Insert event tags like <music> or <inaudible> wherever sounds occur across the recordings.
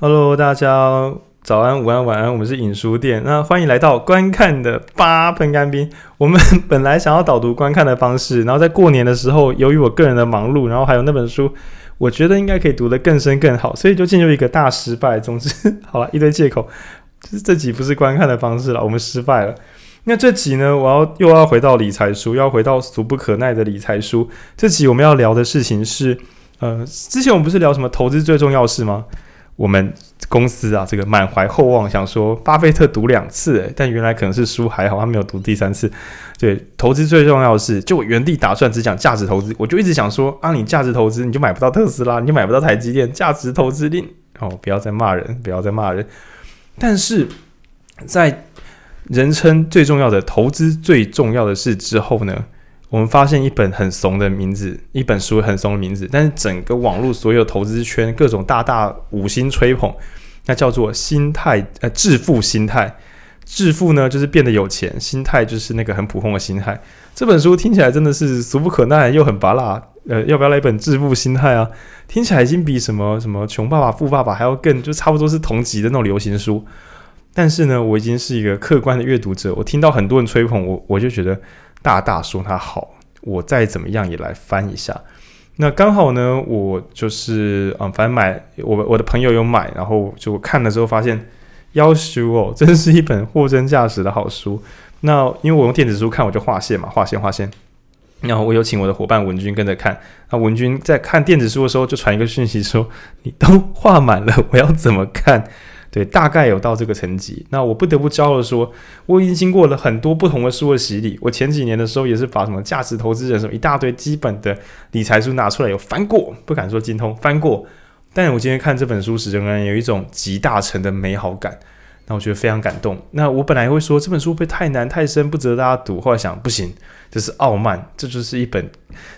Hello，大家早安、午安、晚安，我们是影书店，那欢迎来到观看的八分干冰。我们本来想要导读观看的方式，然后在过年的时候，由于我个人的忙碌，然后还有那本书，我觉得应该可以读得更深更好，所以就进入一个大失败。总之，<laughs> 好了，一堆借口，就是这集不是观看的方式了，我们失败了。那这集呢，我要又要回到理财书，要回到俗不可耐的理财书。这集我们要聊的事情是，呃，之前我们不是聊什么投资最重要事吗？我们公司啊，这个满怀厚望，想说巴菲特读两次，但原来可能是书还好，他没有读第三次。对，投资最重要的是，就我原地打算只讲价值投资，我就一直想说啊，你价值投资你就买不到特斯拉，你就买不到台积电，价值投资令哦，不要再骂人，不要再骂人。但是在人称最重要的投资最重要的事之后呢，我们发现一本很怂的名字，一本书很怂的名字，但是整个网络所有投资圈各种大大五星吹捧，那叫做心态呃致富心态，致富呢就是变得有钱，心态就是那个很普通的心态。这本书听起来真的是俗不可耐又很芭乐，呃，要不要来一本致富心态啊？听起来已经比什么什么穷爸爸富爸爸还要更，就差不多是同级的那种流行书。但是呢，我已经是一个客观的阅读者，我听到很多人吹捧我，我就觉得。大大说他好，我再怎么样也来翻一下。那刚好呢，我就是嗯，反正买我我的朋友有买，然后就看了之后发现，夭寿哦，真是一本货真价实的好书。那因为我用电子书看，我就划线嘛，划线划线。然后我有请我的伙伴文君跟着看。那文君在看电子书的时候，就传一个讯息说：“你都画满了，我要怎么看？”对，大概有到这个层级。那我不得不骄傲的说，我已经经过了很多不同的书的洗礼。我前几年的时候也是把什么价值投资人什么一大堆基本的理财书拿出来有翻过，不敢说精通，翻过。但我今天看这本书时，仍然有一种集大成的美好感。那我觉得非常感动。那我本来会说这本书会太难太深，不值得大家读。后来想不行，这是傲慢，这就是一本，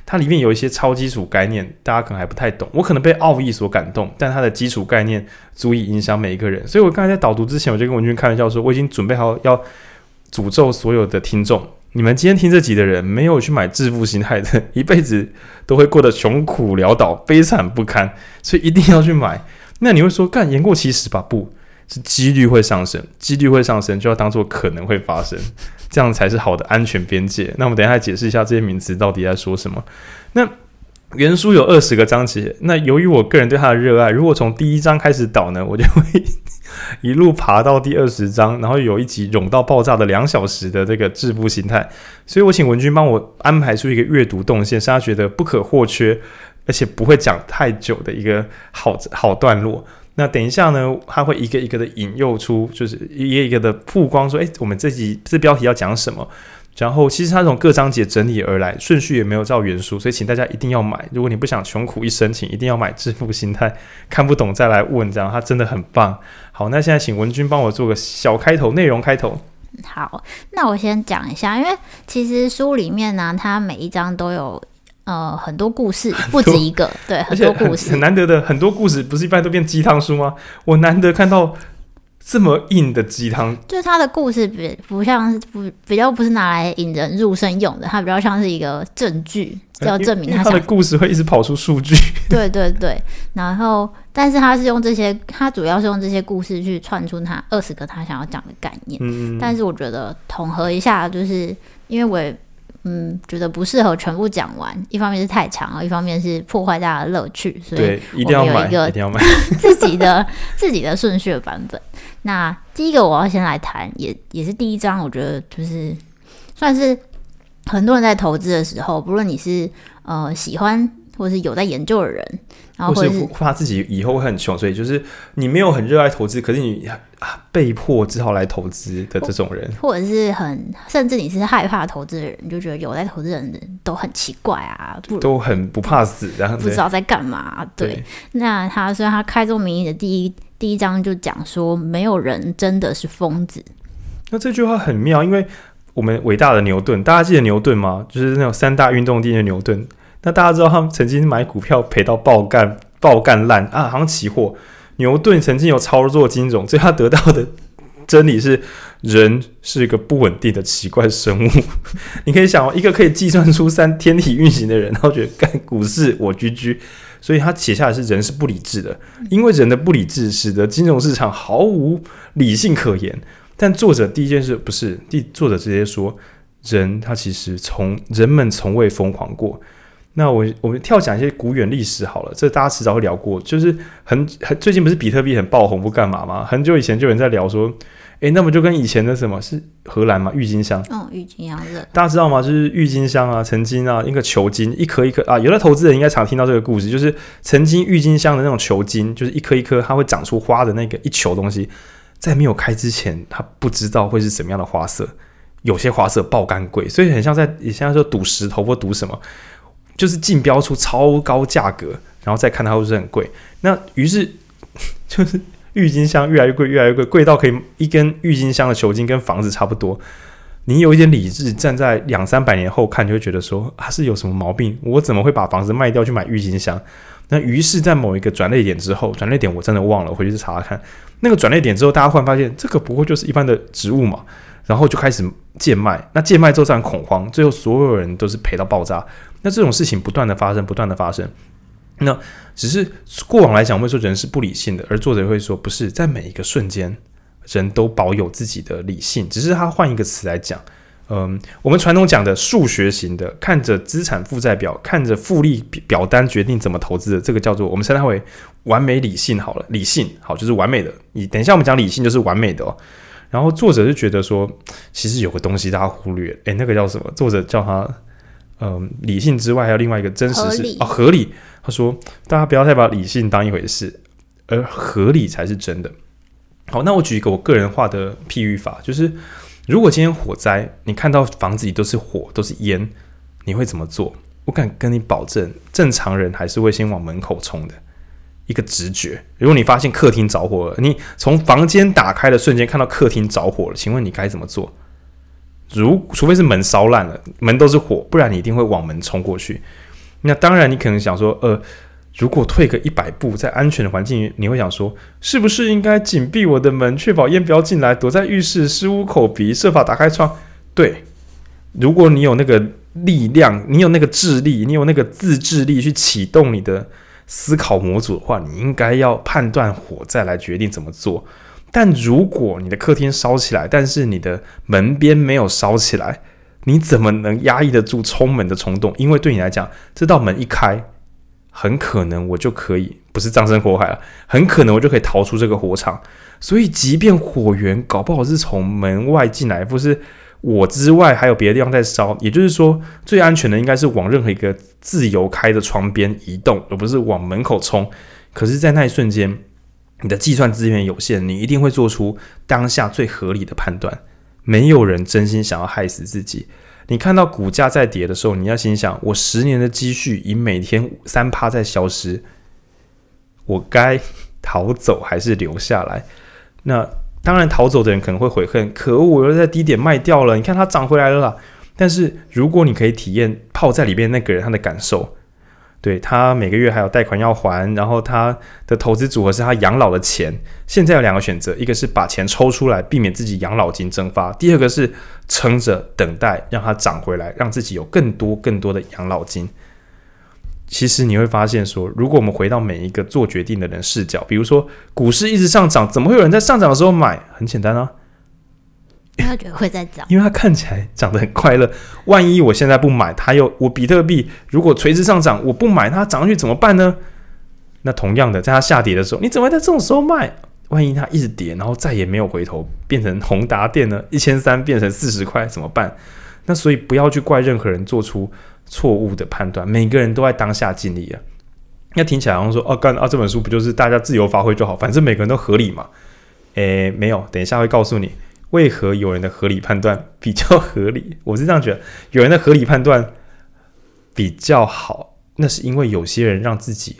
它里面有一些超基础概念，大家可能还不太懂。我可能被奥义所感动，但它的基础概念足以影响每一个人。所以我刚才在导读之前，我就跟文君开玩笑说，我已经准备好要诅咒所有的听众。你们今天听这集的人，没有去买致富心态的，一辈子都会过得穷苦潦倒、悲惨不堪。所以一定要去买。那你会说，干言过其实吧？不。是几率会上升，几率会上升就要当做可能会发生，<laughs> 这样才是好的安全边界。那我们等一下解释一下这些名词到底在说什么。那原书有二十个章节，那由于我个人对它的热爱，如果从第一章开始导呢，我就会一路爬到第二十章，然后有一集冗到爆炸的两小时的这个致富心态。所以我请文君帮我安排出一个阅读动线，是他觉得不可或缺，而且不会讲太久的一个好好段落。那等一下呢，他会一个一个的引诱出，就是一个一个的曝光，说，诶，我们这集这标题要讲什么？然后其实他从各章节整理而来，顺序也没有照原书，所以请大家一定要买。如果你不想穷苦一生，请一定要买《致富心态》，看不懂再来问，这样他真的很棒。好，那现在请文君帮我做个小开头，内容开头。好，那我先讲一下，因为其实书里面呢，它每一章都有。呃，很多故事不止一个，对，很多故事很，很难得的很多故事，不是一般都变鸡汤书吗？我难得看到这么硬的鸡汤，就是他的故事比不像不比较不是拿来引人入胜用的，它比较像是一个证据，要证明他，他的故事会一直跑出数据。对对对，然后但是他是用这些，他主要是用这些故事去串出他二十个他想要讲的概念。嗯，但是我觉得统合一下，就是因为我。嗯，觉得不适合全部讲完，一方面是太长了，一方面是破坏大家的乐趣，所以一定要有一个一定要买 <laughs> 自己的自己的顺序的版本。那第一个我要先来谈，也也是第一章，我觉得就是算是很多人在投资的时候，不论你是呃喜欢或者是有在研究的人。然后或是怕自己以后会很穷，所以就是你没有很热爱投资，可是你啊被迫只好来投资的这种人，或者是很甚至你是害怕投资的人，你就觉得有在投资的人都很奇怪啊，都很不怕死，然后不知道在干嘛。对，对那他虽然他开宗明义的第一第一章就讲说，没有人真的是疯子。那这句话很妙，因为我们伟大的牛顿，大家记得牛顿吗？就是那种三大运动第一的牛顿。那大家知道他们曾经买股票赔到爆干爆干烂啊，好像期货。牛顿曾经有操作金融，所以他得到的真理是人是一个不稳定的奇怪生物。<laughs> 你可以想，一个可以计算出三天体运行的人，然后觉得干股市我居居所以他写下来是人是不理智的，因为人的不理智使得金融市场毫无理性可言。但作者第一件事不是，第作者直接说，人他其实从人们从未疯狂过。那我我们跳讲一些古远历史好了，这大家迟早会聊过。就是很很最近不是比特币很爆红不干嘛吗？很久以前就有人在聊说，诶，那么就跟以前的什么是荷兰嘛，郁金香。嗯，郁金香热。大家知道吗？就是郁金香啊，曾经啊，一个球茎一颗一颗啊，有的投资人应该常听到这个故事，就是曾经郁金香的那种球茎，就是一颗一颗它会长出花的那个一球东西，在没有开之前，它不知道会是什么样的花色，有些花色爆干贵，所以很像在你现在说赌石头或赌什么。就是竞标出超高价格，然后再看它会不会很贵。那于是 <laughs> 就是郁金香越来越贵，越来越贵，贵到可以一根郁金香的球茎跟房子差不多。你有一点理智，站在两三百年后看，就会觉得说它是有什么毛病？我怎么会把房子卖掉去买郁金香？那于是，在某一个转捩点之后，转捩点我真的忘了，回去查查看。那个转捩点之后，大家忽然发现这个不过就是一般的植物嘛，然后就开始贱卖。那贱卖之后造成恐慌，最后所有人都是赔到爆炸。那这种事情不断的发生，不断的发生。那只是过往来讲，会说人是不理性的，而作者会说不是，在每一个瞬间，人都保有自己的理性，只是他换一个词来讲。嗯，我们传统讲的数学型的，看着资产负债表，看着复利表单决定怎么投资的，这个叫做我们称它为完美理性。好了，理性好就是完美的。你等一下我们讲理性就是完美的哦。然后作者就觉得说，其实有个东西大家忽略，诶，那个叫什么？作者叫他。嗯，理性之外还有另外一个真实是哦，合理。他说，大家不要太把理性当一回事，而合理才是真的。好，那我举一个我个人化的譬喻法，就是如果今天火灾，你看到房子里都是火，都是烟，你会怎么做？我敢跟你保证，正常人还是会先往门口冲的，一个直觉。如果你发现客厅着火了，你从房间打开的瞬间看到客厅着火了，请问你该怎么做？如除非是门烧烂了，门都是火，不然你一定会往门冲过去。那当然，你可能想说，呃，如果退个一百步，在安全的环境，你会想说，是不是应该紧闭我的门，确保烟不要进来？躲在浴室，尸污口鼻，设法打开窗。对，如果你有那个力量，你有那个智力，你有那个自制力去启动你的思考模组的话，你应该要判断火再来决定怎么做。但如果你的客厅烧起来，但是你的门边没有烧起来，你怎么能压抑得住冲门的冲动？因为对你来讲，这道门一开，很可能我就可以不是葬身火海了，很可能我就可以逃出这个火场。所以，即便火源搞不好是从门外进来，不是我之外还有别的地方在烧，也就是说，最安全的应该是往任何一个自由开的窗边移动，而不是往门口冲。可是，在那一瞬间。你的计算资源有限，你一定会做出当下最合理的判断。没有人真心想要害死自己。你看到股价在跌的时候，你要心想：我十年的积蓄以每天三趴在消失，我该 <laughs> 逃走还是留下来？那当然，逃走的人可能会悔恨，可恶，我又在低点卖掉了。你看它涨回来了啦。但是如果你可以体验泡在里边那个人他的感受。对，他每个月还有贷款要还，然后他的投资组合是他养老的钱。现在有两个选择，一个是把钱抽出来，避免自己养老金蒸发；第二个是撑着等待，让它涨回来，让自己有更多更多的养老金。其实你会发现说，如果我们回到每一个做决定的人视角，比如说股市一直上涨，怎么会有人在上涨的时候买？很简单啊。他觉得会在涨，因为他看起来涨得很快乐。万一我现在不买，他又我比特币如果垂直上涨，我不买它涨上去怎么办呢？那同样的，在它下跌的时候，你怎么会在这种时候卖？万一它一直跌，然后再也没有回头，变成宏达电呢？一千三变成四十块怎么办？那所以不要去怪任何人做出错误的判断，每个人都在当下尽力啊。那听起来好像说哦，干啊，这本书不就是大家自由发挥就好，反正每个人都合理嘛？诶，没有，等一下会告诉你。为何有人的合理判断比较合理？<laughs> 我是这样觉得，有人的合理判断比较好，那是因为有些人让自己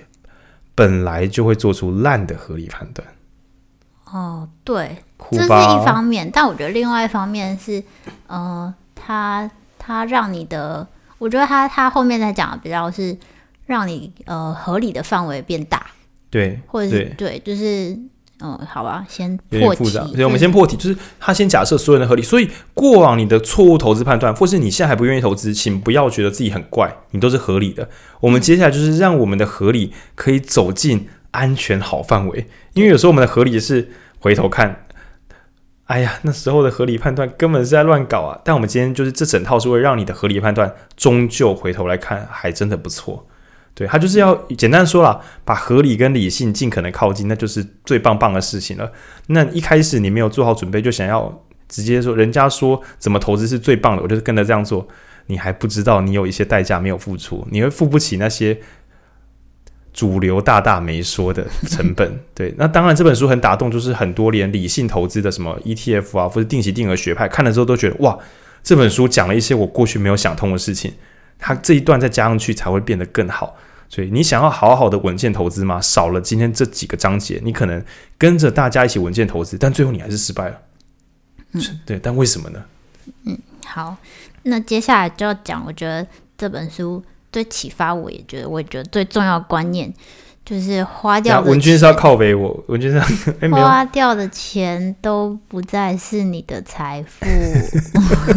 本来就会做出烂的合理判断。哦，对，这是一方面，但我觉得另外一方面是，呃，他他让你的，我觉得他他后面在讲的比较是让你呃合理的范围变大，对，或者是对，对，就是。嗯，好吧，先破题。所以我们先破题，就是他先假设所有人的合理。所以过往你的错误投资判断，或是你现在还不愿意投资，请不要觉得自己很怪，你都是合理的。我们接下来就是让我们的合理可以走进安全好范围，因为有时候我们的合理是回头看，哎呀，那时候的合理判断根本是在乱搞啊。但我们今天就是这整套是会让你的合理判断终究回头来看还真的不错。对，他就是要简单说了，把合理跟理性尽可能靠近，那就是最棒棒的事情了。那一开始你没有做好准备，就想要直接说，人家说怎么投资是最棒的，我就是跟着这样做。你还不知道你有一些代价没有付出，你会付不起那些主流大大没说的成本。<laughs> 对，那当然这本书很打动，就是很多连理性投资的什么 ETF 啊，或者定期定额学派，看了之后都觉得哇，这本书讲了一些我过去没有想通的事情。它这一段再加上去才会变得更好。所以你想要好好的稳健投资吗？少了今天这几个章节，你可能跟着大家一起稳健投资，但最后你还是失败了。嗯，对，但为什么呢？嗯，好，那接下来就要讲，我觉得这本书最启发我，也觉得我也觉得最重要的观念就是花掉的。文君是要靠背我，文君是、欸、花掉的钱都不再是你的财富。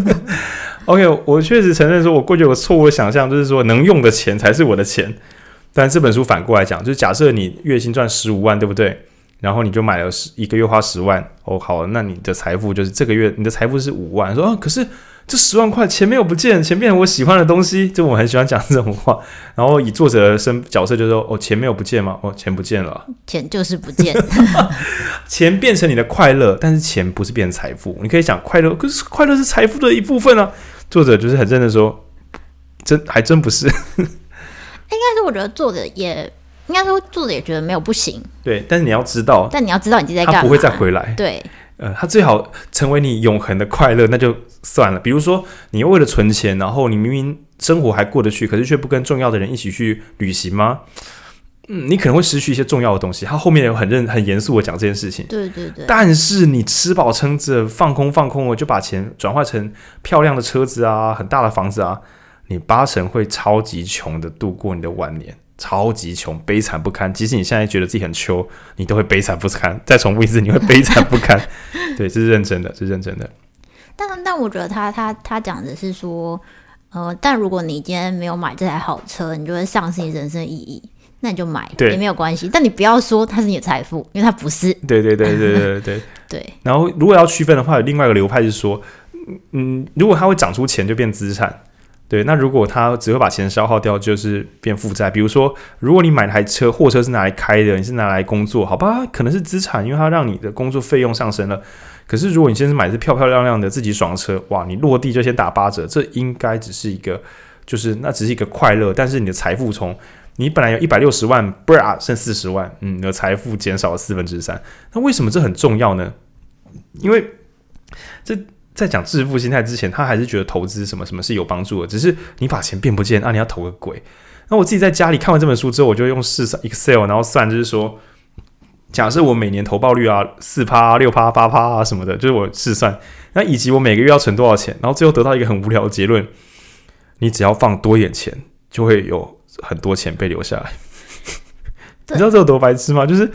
<laughs> OK，我确实承认说，我过去有个错误的想象，就是说能用的钱才是我的钱。但这本书反过来讲，就是假设你月薪赚十五万，对不对？然后你就买了十一个月花十万，哦，好，那你的财富就是这个月你的财富是五万。说，啊，可是这十万块钱没有不见，钱变成我喜欢的东西，就我很喜欢讲这种话。然后以作者的身角色就说，哦，钱没有不见吗？哦，钱不见了，钱就是不见，<laughs> 钱变成你的快乐，但是钱不是变成财富。你可以讲快乐，可是快乐是财富的一部分啊。作者就是很认真说，真还真不是。<laughs> 应该是我觉得作者也应该说作者也觉得没有不行，对。但是你要知道，但你要知道你自己在干嘛，他不会再回来。对，呃，他最好成为你永恒的快乐，那就算了。比如说，你为了存钱，然后你明明生活还过得去，可是却不跟重要的人一起去旅行吗？嗯，你可能会失去一些重要的东西。他后面有很认很严肃的讲这件事情。对对对。但是你吃饱撑着，放空放空了，就把钱转化成漂亮的车子啊，很大的房子啊。你八成会超级穷的度过你的晚年，超级穷，悲惨不堪。即使你现在觉得自己很穷，你都会悲惨不堪。再重复一次，<laughs> 你会悲惨不堪。对，这是认真的，这是认真的。但但我觉得他他他讲的是说，呃，但如果你今天没有买这台好车，你就会丧失你人生意义。那你就买，对，也没有关系。但你不要说它是你的财富，因为它不是。对对对对对对 <laughs> 对。对。然后，如果要区分的话，有另外一个流派是说，嗯，如果它会长出钱，就变资产。对，那如果他只会把钱消耗掉，就是变负债。比如说，如果你买台车，货车是拿来开的，你是拿来工作，好吧，可能是资产，因为它让你的工作费用上升了。可是如果你现在买的是漂漂亮亮的自己爽车，哇，你落地就先打八折，这应该只是一个，就是那只是一个快乐。但是你的财富从你本来有一百六十万，不啊，剩四十万，嗯，你的财富减少了四分之三。那为什么这很重要呢？因为这。在讲致富心态之前，他还是觉得投资什么什么是有帮助的。只是你把钱变不见啊，你要投个鬼。那我自己在家里看完这本书之后，我就用试算 Excel，然后算，就是说，假设我每年投报率啊四趴、六趴、八趴啊什么的，就是我试算。那以及我每个月要存多少钱，然后最后得到一个很无聊的结论：你只要放多一点钱，就会有很多钱被留下来。<laughs> 你知道这有多白痴吗？就是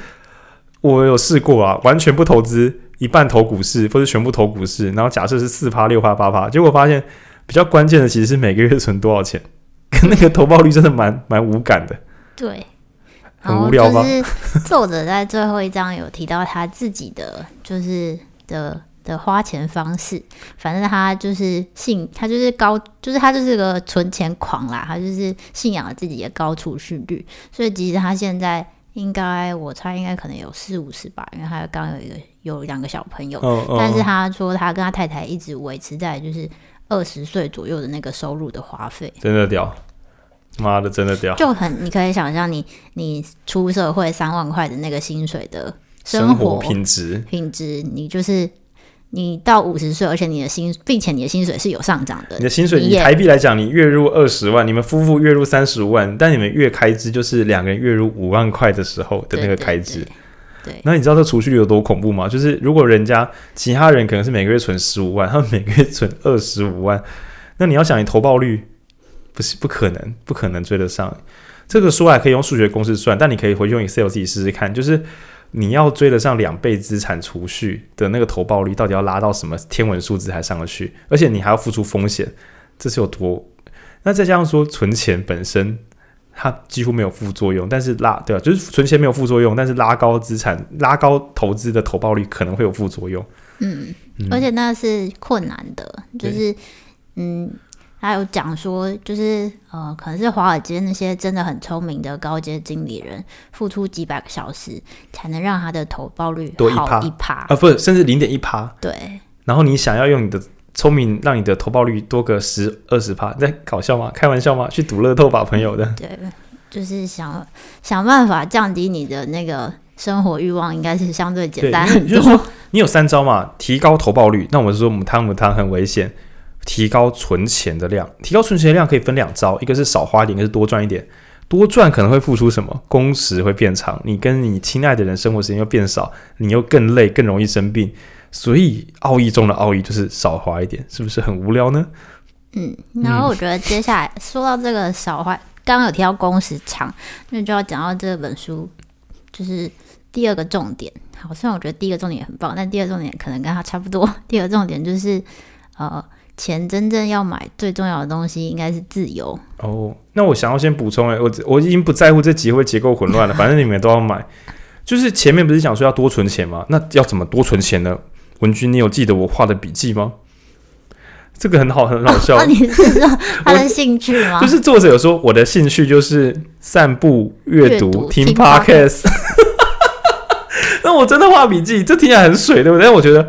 我有试过啊，完全不投资。一半投股市，或者全部投股市，然后假设是四趴、六趴、八趴，结果发现比较关键的其实是每个月存多少钱，跟 <laughs> 那个投报率真的蛮蛮无感的。对，很无聊吗？就是作者在最后一章有提到他自己的就是的的花钱方式，反正他就是信，他就是高，就是他就是个存钱狂啦，他就是信仰了自己的高储蓄率，所以即使他现在。应该我猜应该可能有四五十吧，因为他刚有一个有两个小朋友，oh, oh. 但是他说他跟他太太一直维持在就是二十岁左右的那个收入的花费，真的屌，妈的真的屌，就很你可以想象你你出社会三万块的那个薪水的生活，生活品质品质，你就是。你到五十岁，而且你的薪，并且你的薪水是有上涨的。你的薪水以台币来讲，你月入二十万，你们夫妇月入三十五万，但你们月开支就是两个人月入五万块的时候的那个开支。对，那你知道这储蓄率有多恐怖吗？就是如果人家其他人可能是每个月存十五万，他们每个月存二十五万，那你要想你投报率不是不可能，不可能追得上。这个说来可以用数学公式算，但你可以回去用 Excel 自己试试看，就是。你要追得上两倍资产储蓄的那个投报率，到底要拉到什么天文数字才上得去？而且你还要付出风险，这是有多？那再加上说存钱本身，它几乎没有副作用，但是拉对吧？就是存钱没有副作用，但是拉高资产、拉高投资的投报率可能会有副作用。嗯，嗯，而且那是困难的，就是嗯。他有讲说，就是呃，可能是华尔街那些真的很聪明的高阶经理人，付出几百个小时，才能让他的投报率多一趴一趴啊，不是，甚至零点一趴。对。然后你想要用你的聪明让你的投报率多个十二十趴，在搞笑吗？开玩笑吗？去赌乐透吧，朋友的。对，就是想想办法降低你的那个生活欲望，应该是相对简单很多。就是说，你有三招嘛？提高投报率，那我们说母汤母汤很危险。提高存钱的量，提高存钱的量可以分两招，一个是少花一点，一个是多赚一点。多赚可能会付出什么？工时会变长，你跟你亲爱的人生活时间又变少，你又更累，更容易生病。所以奥义中的奥义就是少花一点，是不是很无聊呢？嗯，然后我觉得接下来说到这个少花，刚刚有提到工时长，那就要讲到这本书，就是第二个重点。好，虽然我觉得第一个重点也很棒，但第二个重点可能跟它差不多。第二个重点就是呃。钱真正要买最重要的东西应该是自由哦。那我想要先补充哎，我我已经不在乎这集会结构混乱了，<laughs> 反正你们都要买。就是前面不是讲说要多存钱吗？那要怎么多存钱呢？文君，你有记得我画的笔记吗？这个很好，很好笑。<laughs> 你是说 <laughs> 他的兴趣吗？就是作者有说我的兴趣就是散步、阅读、读听 podcast。那我真的画笔记，这听起来很水，对不对？但我觉得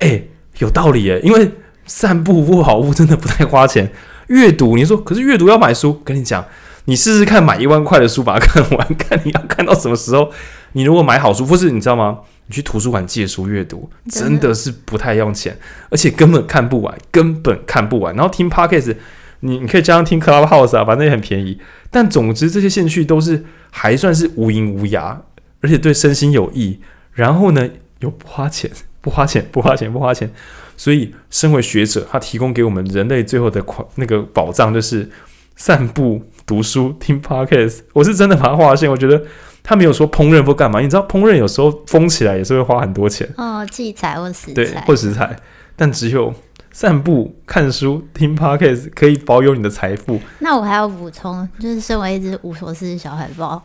哎有道理哎，因为。散步不好物真的不太花钱，阅读你说，可是阅读要买书，跟你讲，你试试看买一万块的书把它看完，看你要看到什么时候。你如果买好书，或是你知道吗？你去图书馆借书阅读，真的是不太用钱，而且根本看不完，根本看不完。然后听 Podcast，你你可以加上听 Clubhouse 啊，反正也很便宜。但总之这些兴趣都是还算是无垠无涯，而且对身心有益。然后呢，又不花钱，不花钱，不花钱，不花钱。所以，身为学者，他提供给我们人类最后的款那个宝藏，就是散步、读书、听 podcast。我是真的把它划线。我觉得他没有说烹饪或干嘛，你知道，烹饪有时候封起来也是会花很多钱哦，器材或食材，对，或食材。但只有散步、看书、听 podcast 可以保有你的财富。那我还要补充，就是身为一只无所事事小海豹，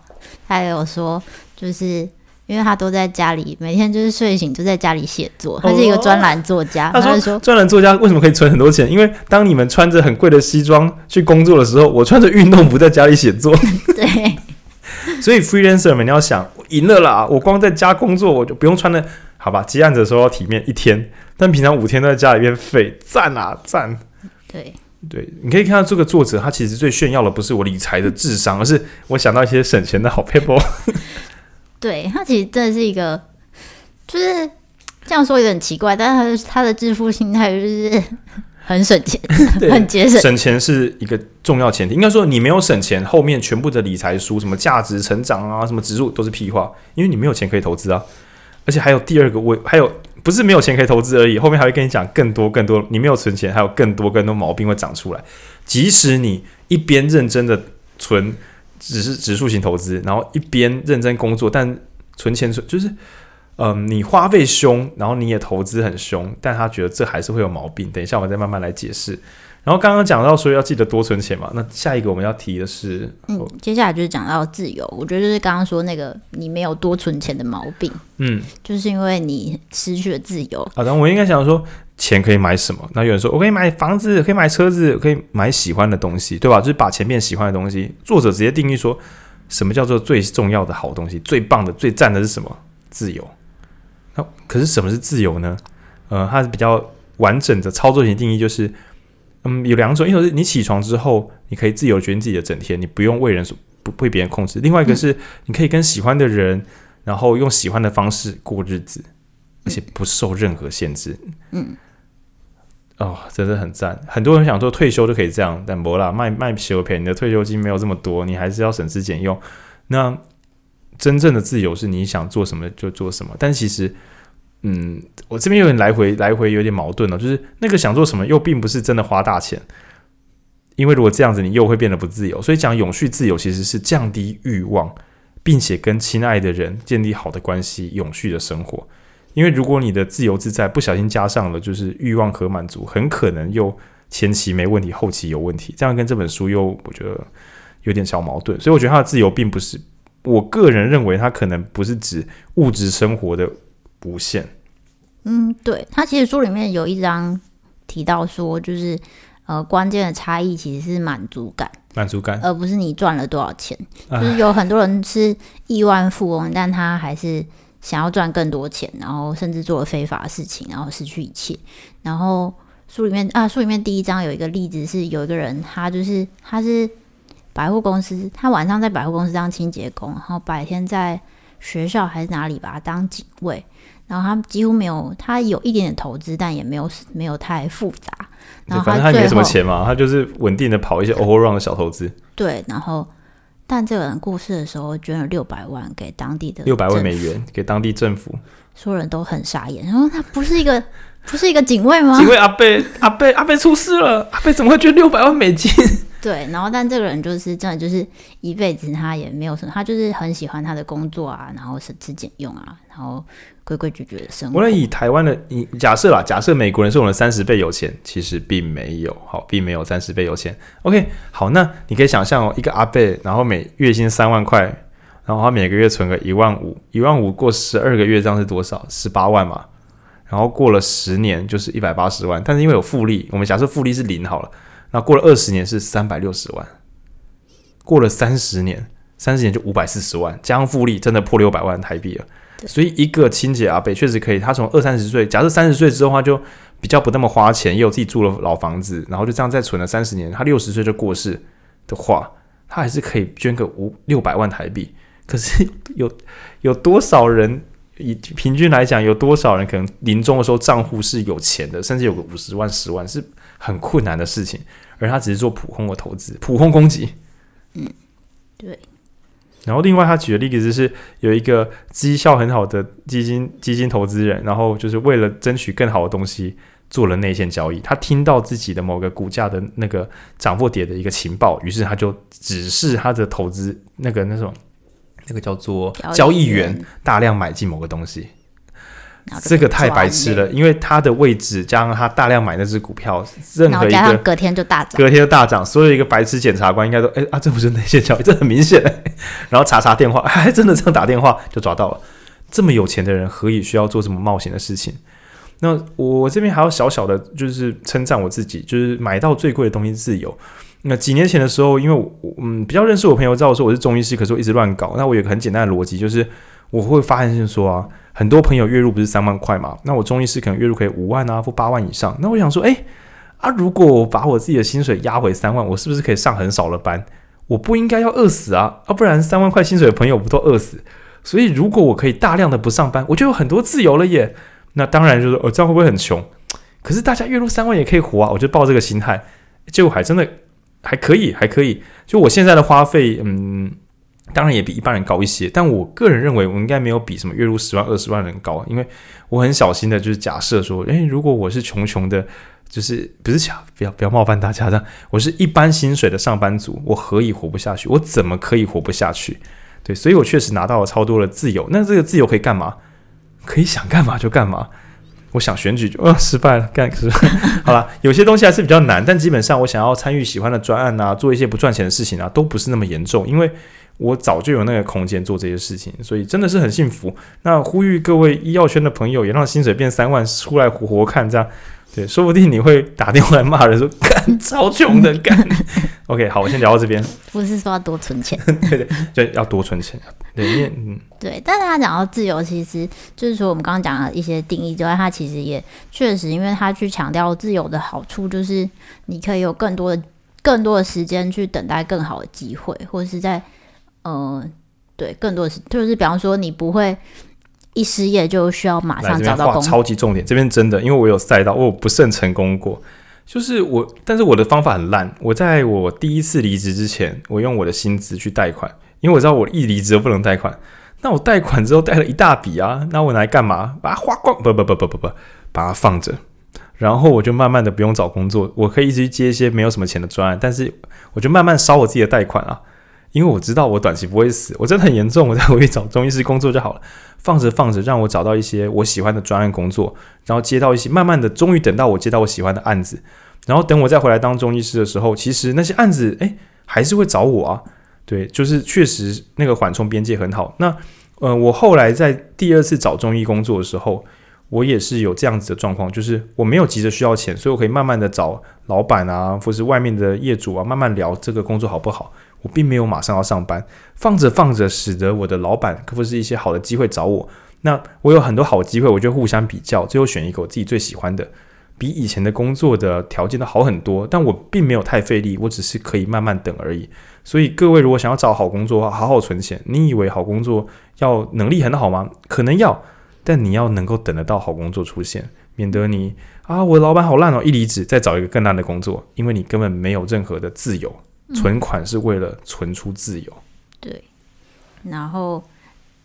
他也有说，就是。因为他都在家里，每天就是睡醒就在家里写作。他是一个专栏作家。他说：“专栏作家为什么可以存很多钱？因为当你们穿着很贵的西装去工作的时候，我穿着运动服在家里写作。<laughs> ”对。所以 freelancer 们，你要想，赢了啦！我光在家工作，我就不用穿的，好吧？接案子的时候要体面一天，但平常五天都在家里边废，赞啊赞！对对，你可以看到这个作者，他其实最炫耀的不是我理财的智商，而是我想到一些省钱的好撇步。<laughs> 对，他其实真的是一个，就是这样说有点奇怪，但是他他的致富心态就是 <laughs> 很省钱，<laughs> 很节省。省钱是一个重要前提。应该说，你没有省钱，后面全部的理财书，什么价值成长啊，什么指数都是屁话，因为你没有钱可以投资啊。而且还有第二个，我还有不是没有钱可以投资而已，后面还会跟你讲更多更多。你没有存钱，还有更多更多毛病会长出来。即使你一边认真的存。只是指数型投资，然后一边认真工作，但存钱存就是，嗯、呃，你花费凶，然后你也投资很凶，但他觉得这还是会有毛病。等一下我再慢慢来解释。然后刚刚讲到说要记得多存钱嘛，那下一个我们要提的是，嗯，接下来就是讲到自由。我觉得就是刚刚说那个你没有多存钱的毛病，嗯，就是因为你失去了自由。好的，我应该想说。钱可以买什么？那有人说，我可以买房子，可以买车子，可以买喜欢的东西，对吧？就是把钱变喜欢的东西。作者直接定义说，什么叫做最重要的好东西？最棒的、最赞的是什么？自由。那可是什么是自由呢？呃，它是比较完整的操作型定义，就是嗯，有两种，一种是你起床之后，你可以自由决定自己的整天，你不用为人所不被别人控制；另外一个是你可以跟喜欢的人，然后用喜欢的方式过日子，而且不受任何限制。嗯。哦，真的很赞！很多人想说退休就可以这样，但不啦，卖卖小赔，你的退休金没有这么多，你还是要省吃俭用。那真正的自由是你想做什么就做什么。但其实，嗯，我这边有点来回来回有点矛盾了，就是那个想做什么又并不是真的花大钱，因为如果这样子，你又会变得不自由。所以讲永续自由其实是降低欲望，并且跟亲爱的人建立好的关系，永续的生活。因为如果你的自由自在不小心加上了就是欲望和满足，很可能又前期没问题，后期有问题。这样跟这本书又我觉得有点小矛盾。所以我觉得他的自由并不是，我个人认为他可能不是指物质生活的无限。嗯，对，他其实书里面有一章提到说，就是呃关键的差异其实是满足感，满足感，而不是你赚了多少钱。就是有很多人是亿万富翁，但他还是。想要赚更多钱，然后甚至做了非法的事情，然后失去一切。然后书里面啊，书里面第一章有一个例子是有一个人，他就是他是百货公司，他晚上在百货公司当清洁工，然后白天在学校还是哪里吧当警卫。然后他几乎没有，他有一点点投资，但也没有没有太复杂。然后他反正他没什么钱嘛，他就是稳定的跑一些 overrun 的小投资。对，然后。但这个人过世的时候捐了六百万给当地的六百万美元给当地政府，所有人都很傻眼。然后他不是一个不是一个警卫吗？警卫阿贝阿贝阿贝出事了，阿贝怎么会捐六百万美金？对，然后但这个人就是真的就是一辈子他也没有什么，他就是很喜欢他的工作啊，然后省吃俭用啊，然后规规矩矩的生活。我以台湾的你假设啦，假设美国人是我们三十倍有钱，其实并没有，好，并没有三十倍有钱。OK，好，那你可以想象哦，一个阿伯，然后每月薪三万块，然后他每个月存个一万五，一万五过十二个月，这样是多少？十八万嘛。然后过了十年就是一百八十万，但是因为有复利，我们假设复利是零好了。那过了二十年是三百六十万，过了三十年，三十年就五百四十万，加上复利真的破六百万台币了。所以一个清洁阿伯确实可以，他从二三十岁，假设三十岁之后他就比较不那么花钱，也有自己住了老房子，然后就这样再存了三十年，他六十岁就过世的话，他还是可以捐个五六百万台币。可是 <laughs> 有有多少人以平均来讲，有多少人可能临终的时候账户是有钱的，甚至有个五十万、十万是？很困难的事情，而他只是做普通的投资，普通攻击。嗯，对。然后另外他举的例子就是有一个绩效很好的基金基金投资人，然后就是为了争取更好的东西做了内线交易。他听到自己的某个股价的那个涨或跌的一个情报，于是他就指示他的投资那个那种那个叫做交易员大量买进某个东西。这个太白痴了，因为它的位置加上他大量买那只股票，任何一个隔天就大涨，隔天就大涨。所有一个白痴检察官应该都哎啊，这不是内线交易，这很明显。然后查查电话，还真的这样打电话就抓到了。这么有钱的人，何以需要做这么冒险的事情？那我这边还要小小的，就是称赞我自己，就是买到最贵的东西自由。那几年前的时候，因为我嗯比较认识我朋友，知道我说我是中医师，可是我一直乱搞。那我有个很简单的逻辑，就是我会发现说啊。很多朋友月入不是三万块嘛？那我中医师可能月入可以五万啊，或八万以上。那我想说，哎，啊，如果我把我自己的薪水压回三万，我是不是可以上很少的班？我不应该要饿死啊！啊，不然三万块薪水的朋友不都饿死？所以如果我可以大量的不上班，我就有很多自由了耶。那当然就是，哦，这样会不会很穷？可是大家月入三万也可以活啊！我就抱这个心态，结果还真的还可以，还可以。就我现在的花费，嗯。当然也比一般人高一些，但我个人认为我应该没有比什么月入十万、二十万人高，因为我很小心的，就是假设说，诶，如果我是穷穷的，就是不是想，不要不要冒犯大家的，我是一般薪水的上班族，我何以活不下去？我怎么可以活不下去？对，所以我确实拿到了超多的自由。那这个自由可以干嘛？可以想干嘛就干嘛。我想选举就呃失败了，干可是 <laughs> 好了，有些东西还是比较难，但基本上我想要参与喜欢的专案啊，做一些不赚钱的事情啊，都不是那么严重，因为。我早就有那个空间做这些事情，所以真的是很幸福。那呼吁各位医药圈的朋友，也让薪水变三万，出来活活看，这样对，说不定你会打电话来骂人说 <laughs> 干超穷的干。<laughs> OK，好，我先聊到这边。不是说要多存钱，<laughs> 对对，就要多存钱。对，因为嗯，对。但是他讲到自由，其实就是说我们刚刚讲的一些定义之外，他其实也确实，因为他去强调自由的好处，就是你可以有更多的、更多的时间去等待更好的机会，或者是在。嗯、呃，对，更多的是就是，比方说，你不会一失业就需要马上找到工作。超级重点，这边真的，因为我有赛道，我有不甚成功过。就是我，但是我的方法很烂。我在我第一次离职之前，我用我的薪资去贷款，因为我知道我一离职就不能贷款。那我贷款之后贷了一大笔啊，那我拿来干嘛？把它花光？不不不不不不，把它放着。然后我就慢慢的不用找工作，我可以一直接一些没有什么钱的专案，但是我就慢慢烧我自己的贷款啊。因为我知道我短期不会死，我真的很严重，<laughs> 我再回去找中医师工作就好了。放着放着，让我找到一些我喜欢的专案工作，然后接到一些，慢慢的，终于等到我接到我喜欢的案子，然后等我再回来当中医师的时候，其实那些案子，诶，还是会找我啊。对，就是确实那个缓冲边界很好。那呃，我后来在第二次找中医工作的时候，我也是有这样子的状况，就是我没有急着需要钱，所以我可以慢慢的找老板啊，或是外面的业主啊，慢慢聊这个工作好不好。我并没有马上要上班，放着放着，使得我的老板或是一些好的机会找我。那我有很多好机会，我就互相比较，最后选一个我自己最喜欢的，比以前的工作的条件都好很多。但我并没有太费力，我只是可以慢慢等而已。所以各位如果想要找好工作的话，好好存钱。你以为好工作要能力很好吗？可能要，但你要能够等得到好工作出现，免得你啊，我的老板好烂哦，一离职再找一个更烂的工作，因为你根本没有任何的自由。存款是为了存出自由，对。然后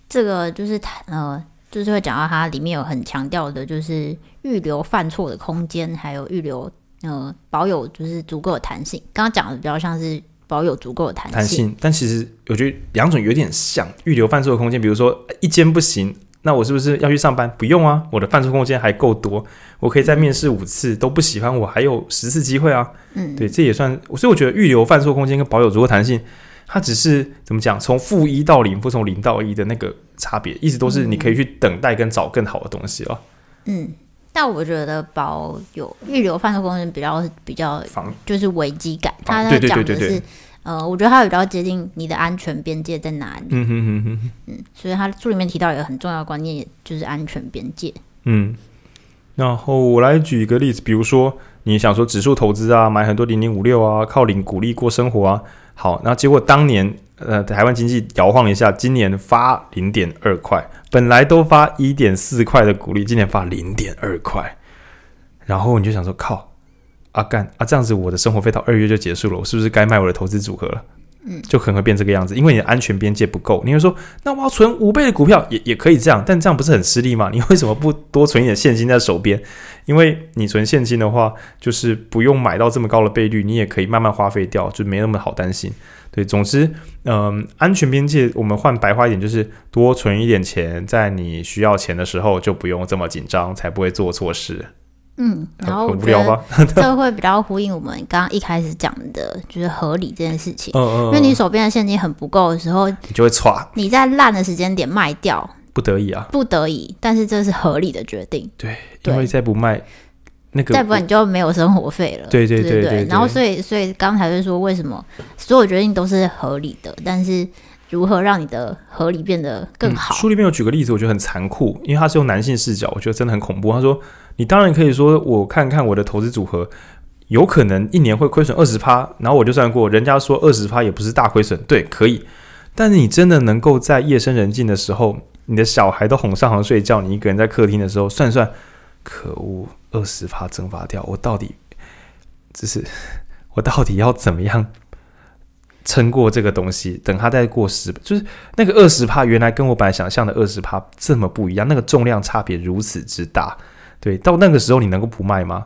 这个就是他呃，就是会讲到它里面有很强调的，就是预留犯错的空间，还有预留呃保有就是足够的弹性。刚刚讲的比较像是保有足够的弹性，弹性，但其实我觉得两种有点像，预留犯错的空间。比如说一间不行。那我是不是要去上班？不用啊，我的犯错空间还够多，我可以再面试五次都不喜欢，我还有十次机会啊。嗯，对，这也算。所以我觉得预留犯错空间跟保有足够弹性，它只是怎么讲？从负一到零，不从零到一的那个差别，一直都是你可以去等待跟找更好的东西了。嗯，但我觉得保有预留犯错空间比较比较防，就是危机感。他在讲的是。呃，我觉得它比较接近你的安全边界在哪里。嗯哼哼哼嗯，所以他书里面提到一个很重要的观念，就是安全边界。嗯，然后我来举一个例子，比如说你想说指数投资啊，买很多零零五六啊，靠领股利过生活啊。好，那结果当年呃台湾经济摇晃了一下，今年发零点二块，本来都发一点四块的股利，今年发零点二块，然后你就想说靠。啊干啊，这样子我的生活费到二月就结束了，我是不是该卖我的投资组合了？嗯，就可能会变这个样子，因为你的安全边界不够。你会说，那我要存五倍的股票也也可以这样，但这样不是很吃力吗？你为什么不多存一点现金在手边？因为你存现金的话，就是不用买到这么高的倍率，你也可以慢慢花费掉，就没那么好担心。对，总之，嗯，安全边界我们换白话一点，就是多存一点钱，在你需要钱的时候就不用这么紧张，才不会做错事。嗯，然后我觉得这会比较呼应我们刚刚一开始讲的，就是合理这件事情。嗯嗯，因为你手边的现金很不够的时候，你就会剉。你在烂的时间点卖掉，不得已啊，不得已，但是这是合理的决定。对，因为再不卖，那个再不然你就没有生活费了。对对对对。然后所以所以刚才就说，为什么所有决定都是合理的，但是如何让你的合理变得更好？书里面有举个例子，我觉得很残酷，因为他是用男性视角，我觉得真的很恐怖。他说。你当然可以说，我看看我的投资组合，有可能一年会亏损二十趴，然后我就算过，人家说二十趴也不是大亏损，对，可以。但是你真的能够在夜深人静的时候，你的小孩都哄上床睡觉，你一个人在客厅的时候，算算，可恶，二十趴蒸发掉，我到底，只是 <laughs> 我到底要怎么样撑过这个东西？等它再过十，就是那个二十趴，原来跟我本来想象的二十趴这么不一样，那个重量差别如此之大。对，到那个时候你能够不卖吗？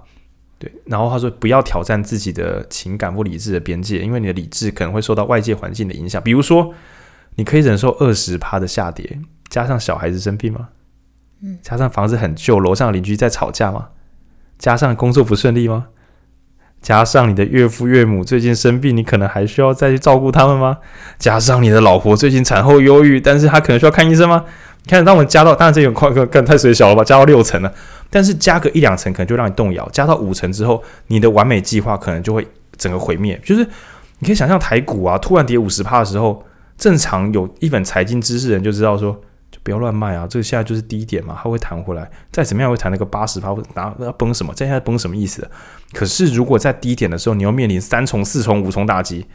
对，然后他说不要挑战自己的情感或理智的边界，因为你的理智可能会受到外界环境的影响。比如说，你可以忍受二十趴的下跌，加上小孩子生病吗？嗯，加上房子很旧，楼上邻居在吵架吗？加上工作不顺利吗？加上你的岳父岳母最近生病，你可能还需要再去照顾他们吗？加上你的老婆最近产后忧郁，但是她可能需要看医生吗？你看，当我们加到，当然这种快更更太水小了吧？加到六层了。但是加个一两层可能就让你动摇，加到五层之后，你的完美计划可能就会整个毁灭。就是你可以想象台股啊，突然跌五十趴的时候，正常有一本财经知识人就知道说，就不要乱卖啊，这个现在就是低点嘛，它会弹回来，再怎么样会弹那个八十趴，然后要崩什么？这现在崩什么意思？可是如果在低点的时候，你要面临三重、四重、五重打击，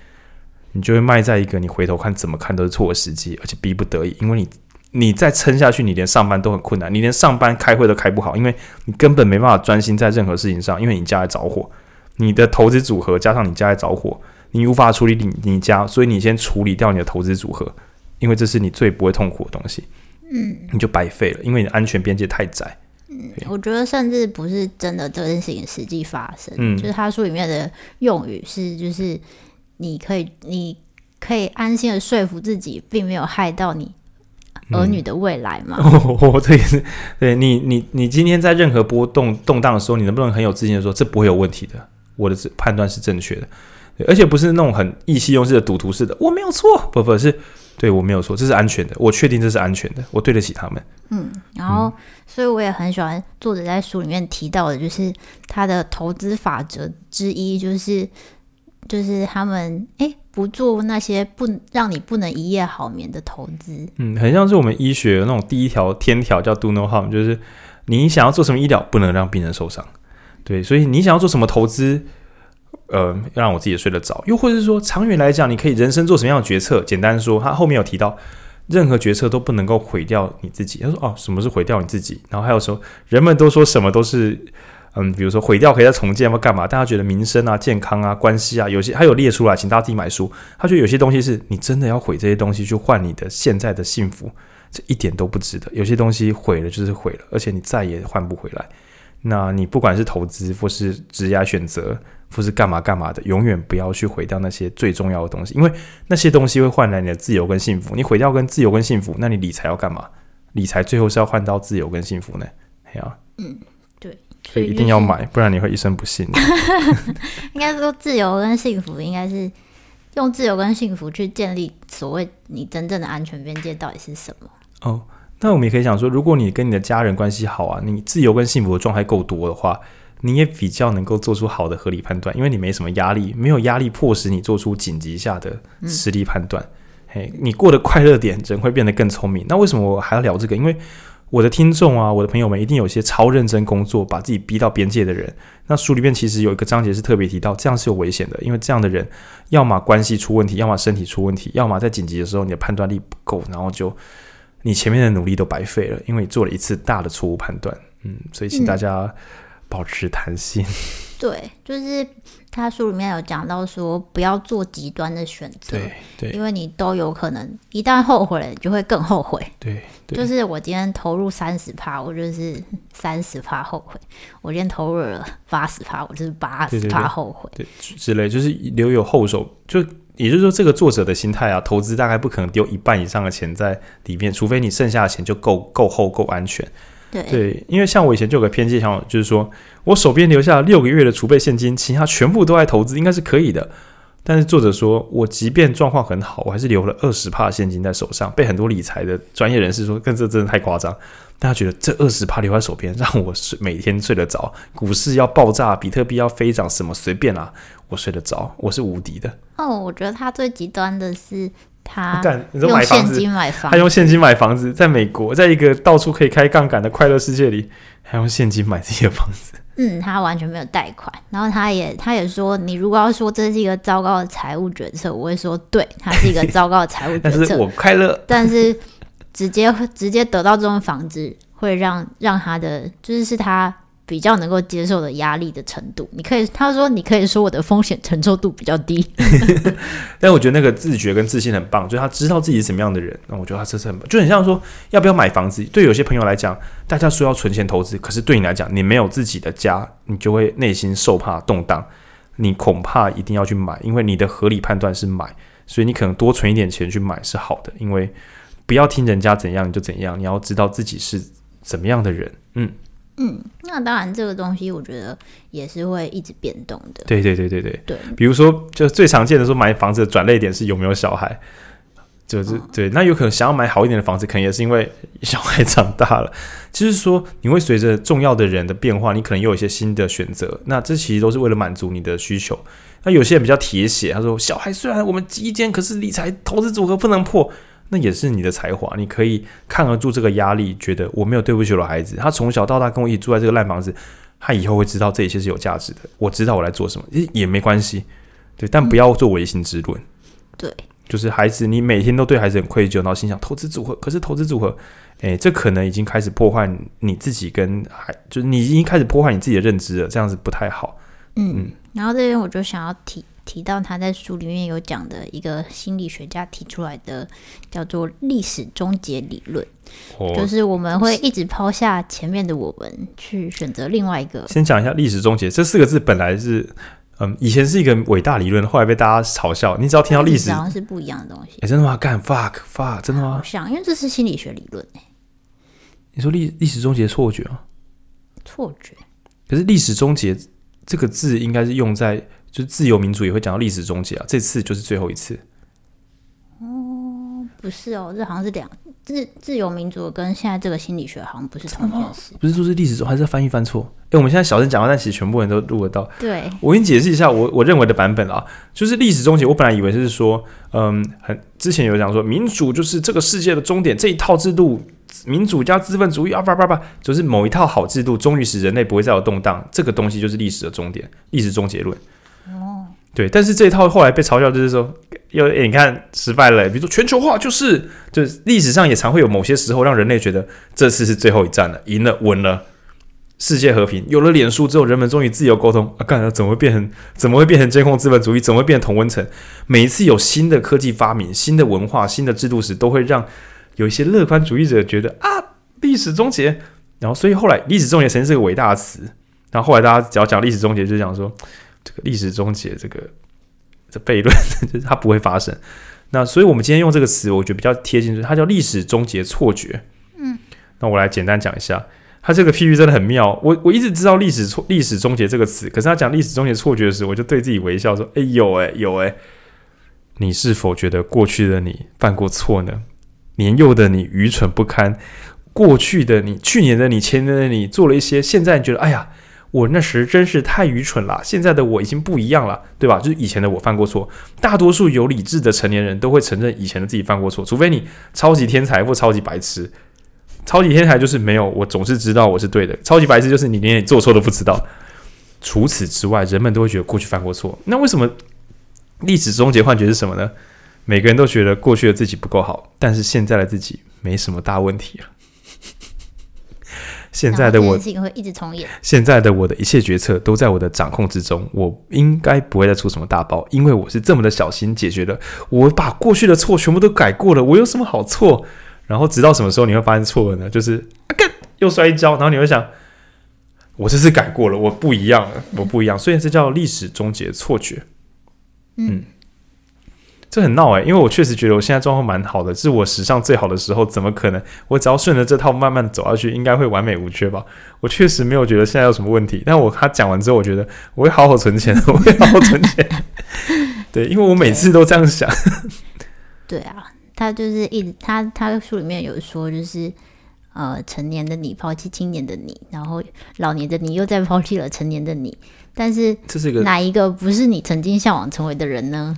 你就会卖在一个你回头看怎么看都是错的时机，而且逼不得已，因为你。你再撑下去，你连上班都很困难，你连上班开会都开不好，因为你根本没办法专心在任何事情上，因为你家在着火，你的投资组合加上你家在着火，你无法处理你你家，所以你先处理掉你的投资组合，因为这是你最不会痛苦的东西，嗯，你就白费了，因为你的安全边界太窄。嗯，我觉得甚至不是真的这件事情实际发生，嗯，就是他书里面的用语是，就是你可以你。可以安心的说服自己，并没有害到你儿女的未来嘛？嗯、<laughs> 哦，这也是对你，你，你今天在任何波动动荡的时候，你能不能很有自信的说，这不会有问题的？我的判断是正确的，而且不是那种很意气用事的赌徒式的，我没有错，不不是。对，我没有错，这是安全的，我确定这是安全的，我对得起他们。嗯，然后，嗯、所以我也很喜欢作者在书里面提到的，就是他的投资法则之一，就是就是他们哎不做那些不让你不能一夜好眠的投资。嗯，很像是我们医学那种第一条天条叫 Do No Harm，就是你想要做什么医疗，不能让病人受伤。对，所以你想要做什么投资？呃，让我自己睡得着，又或者是说，长远来讲，你可以人生做什么样的决策？简单说，他后面有提到，任何决策都不能够毁掉你自己。他说，哦，什么是毁掉你自己？然后还有说，人们都说什么都是，嗯，比如说毁掉可以再重建，或干嘛？大家觉得民生啊、健康啊、关系啊，有些还有列出来，请大家自己买书。他觉得有些东西是你真的要毁这些东西去换你的现在的幸福，这一点都不值得。有些东西毁了就是毁了，而且你再也换不回来。那你不管是投资或是职业选择。不是干嘛干嘛的，永远不要去毁掉那些最重要的东西，因为那些东西会换来你的自由跟幸福。你毁掉跟自由跟幸福，那你理财要干嘛？理财最后是要换到自由跟幸福呢？哎呀，嗯，所以一定要买，不然你会一生不幸。<laughs> <laughs> 应该说，自由跟幸福应该是用自由跟幸福去建立所谓你真正的安全边界到底是什么？哦，那我们也可以想说，如果你跟你的家人关系好啊，你自由跟幸福的状态够多的话。你也比较能够做出好的合理判断，因为你没什么压力，没有压力迫使你做出紧急下的实力判断。嗯、嘿，你过得快乐点，人会变得更聪明。那为什么我还要聊这个？因为我的听众啊，我的朋友们一定有些超认真工作，把自己逼到边界的人。那书里面其实有一个章节是特别提到，这样是有危险的，因为这样的人，要么关系出问题，要么身体出问题，要么在紧急的时候你的判断力不够，然后就你前面的努力都白费了，因为你做了一次大的错误判断。嗯，所以请大家、保持弹性，对，就是他书里面有讲到说，不要做极端的选择，对对，因为你都有可能一旦后悔了，你就会更后悔，对，对，就是我今天投入三十趴，我就是三十趴后悔；我今天投入了八十趴，我就是八十趴后悔，对，之类，就是留有后手，就也就是说，这个作者的心态啊，投资大概不可能丢一半以上的钱在里面，除非你剩下的钱就够够厚够安全。对，对，因为像我以前就有个偏见，想就是说我手边留下六个月的储备现金，其他全部都在投资，应该是可以的。但是作者说，我即便状况很好，我还是留了二十帕现金在手上，被很多理财的专业人士说，跟这真的太夸张。大家觉得这二十帕留在手边，让我睡每天睡得着，股市要爆炸，比特币要飞涨，什么随便啊，我睡得着，我是无敌的。哦，我觉得他最极端的是。他用现金买房，他用现金买房子，在美国，在一个到处可以开杠杆的快乐世界里，还用现金买自己的房子。嗯，他完全没有贷款，然后他也他也说，你如果要说这是一个糟糕的财务决策，我会说，对，他是一个糟糕的财务决策。<laughs> 但是我快乐，但是直接直接得到这种房子，会让让他的就是是他。比较能够接受的压力的程度，你可以他说，你可以说我的风险承受度比较低，<laughs> 但我觉得那个自觉跟自信很棒，就是他知道自己是什么样的人，那我觉得他这是很棒，就很像说要不要买房子。对有些朋友来讲，大家说要存钱投资，可是对你来讲，你没有自己的家，你就会内心受怕动荡，你恐怕一定要去买，因为你的合理判断是买，所以你可能多存一点钱去买是好的，因为不要听人家怎样就怎样，你要知道自己是怎么样的人，嗯。嗯，那当然，这个东西我觉得也是会一直变动的。对对对对对对。比如说，就最常见的说买房子的转类点是有没有小孩，就是、哦、对。那有可能想要买好一点的房子，可能也是因为小孩长大了。就是说，你会随着重要的人的变化，你可能又有一些新的选择。那这其实都是为了满足你的需求。那有些人比较铁血，他说小孩虽然我们基间，可是理财投资组合不能破。那也是你的才华，你可以抗得住这个压力，觉得我没有对不起我的孩子。他从小到大跟我一起住在这个烂房子，他以后会知道这一切是有价值的。我知道我来做什么，也也没关系，对。但不要做唯心之论。对，就是孩子，你每天都对孩子很愧疚，然后心想投资组合，可是投资组合，诶，这可能已经开始破坏你自己跟孩，就是你已经开始破坏你自己的认知了，这样子不太好。嗯，嗯，然后这边我就想要提。提到他在书里面有讲的一个心理学家提出来的叫做历史终结理论，哦，就是我们会一直抛下前面的我们去选择另外一个。先讲一下历史终结这四个字本来是嗯，以前是一个伟大理论，后来被大家嘲笑。你只要听到历史，好像是不一样的东西。哎，真的吗？干 fuck fuck，真的吗？好像，因为这是心理学理论诶。你说历历史终结错觉吗？错觉。可是历史终结这个字应该是用在，就是自由民主也会讲到历史终结啊。这次就是最后一次。哦，不是哦，这好像是两自自由民主跟现在这个心理学好像不是同一件事。不是说是历史中，还是翻译翻错？哎，我们现在小声讲话，但其实全部人都录得到。对，我给你解释一下我我认为的版本啊，就是历史终结。我本来以为是说，嗯，很之前有讲说民主就是这个世界的终点，这一套制度，民主加资本主义啊，叭叭叭，就是某一套好制度，终于使人类不会再有动荡，这个东西就是历史的终点，历史终结论。对，但是这一套后来被嘲笑，就是说。有、欸、你看失败了，比如说全球化就是，就是历史上也常会有某些时候让人类觉得这次是最后一战了，赢了，稳了，世界和平。有了脸书之后，人们终于自由沟通啊！干，怎么会变成怎么会变成监控资本主义？怎么会变成同温层？每一次有新的科技发明、新的文化、新的制度时，都会让有一些乐观主义者觉得啊，历史终结。然后，所以后来历史终结曾经是个伟大的词。然后后来大家只要讲历史终结，就讲说这个历史终结这个。这悖论 <laughs> 就是它不会发生，那所以我们今天用这个词，我觉得比较贴近，就是它叫历史终结错觉。嗯，那我来简单讲一下，它这个譬喻真的很妙。我我一直知道历史错历史终结这个词，可是他讲历史终结错觉的时候，我就对自己微笑说：“哎有哎有哎，你是否觉得过去的你犯过错呢？年幼的你愚蠢不堪，过去的你、去年的你、前年的你做了一些，现在你觉得哎呀。”我那时真是太愚蠢了，现在的我已经不一样了，对吧？就是以前的我犯过错，大多数有理智的成年人都会承认以前的自己犯过错，除非你超级天才或超级白痴。超级天才就是没有，我总是知道我是对的；超级白痴就是你连你做错都不知道。除此之外，人们都会觉得过去犯过错。那为什么历史终结幻觉是什么呢？每个人都觉得过去的自己不够好，但是现在的自己没什么大问题了。现在的我会一直重演。现在的我的一切决策都在我的掌控之中，我应该不会再出什么大包，因为我是这么的小心解决的。我把过去的错全部都改过了，我有什么好错？然后直到什么时候你会发现错了呢？就是啊，干又摔一跤，然后你会想，我这次改过了，我不一样了，我不一样。所以这叫历史终结错觉。嗯。嗯这很闹哎、欸，因为我确实觉得我现在状况蛮好的，是我史上最好的时候，怎么可能？我只要顺着这套慢慢走下去，应该会完美无缺吧？我确实没有觉得现在有什么问题。但我他讲完之后，我觉得 <laughs> 我会好好存钱，我会好好存钱。对，因为我每次都这样想。对啊，他就是一直他他书里面有说，就是呃，成年的你抛弃青年的你，然后老年的你又再抛弃了成年的你，但是这是一个哪一个不是你曾经向往成为的人呢？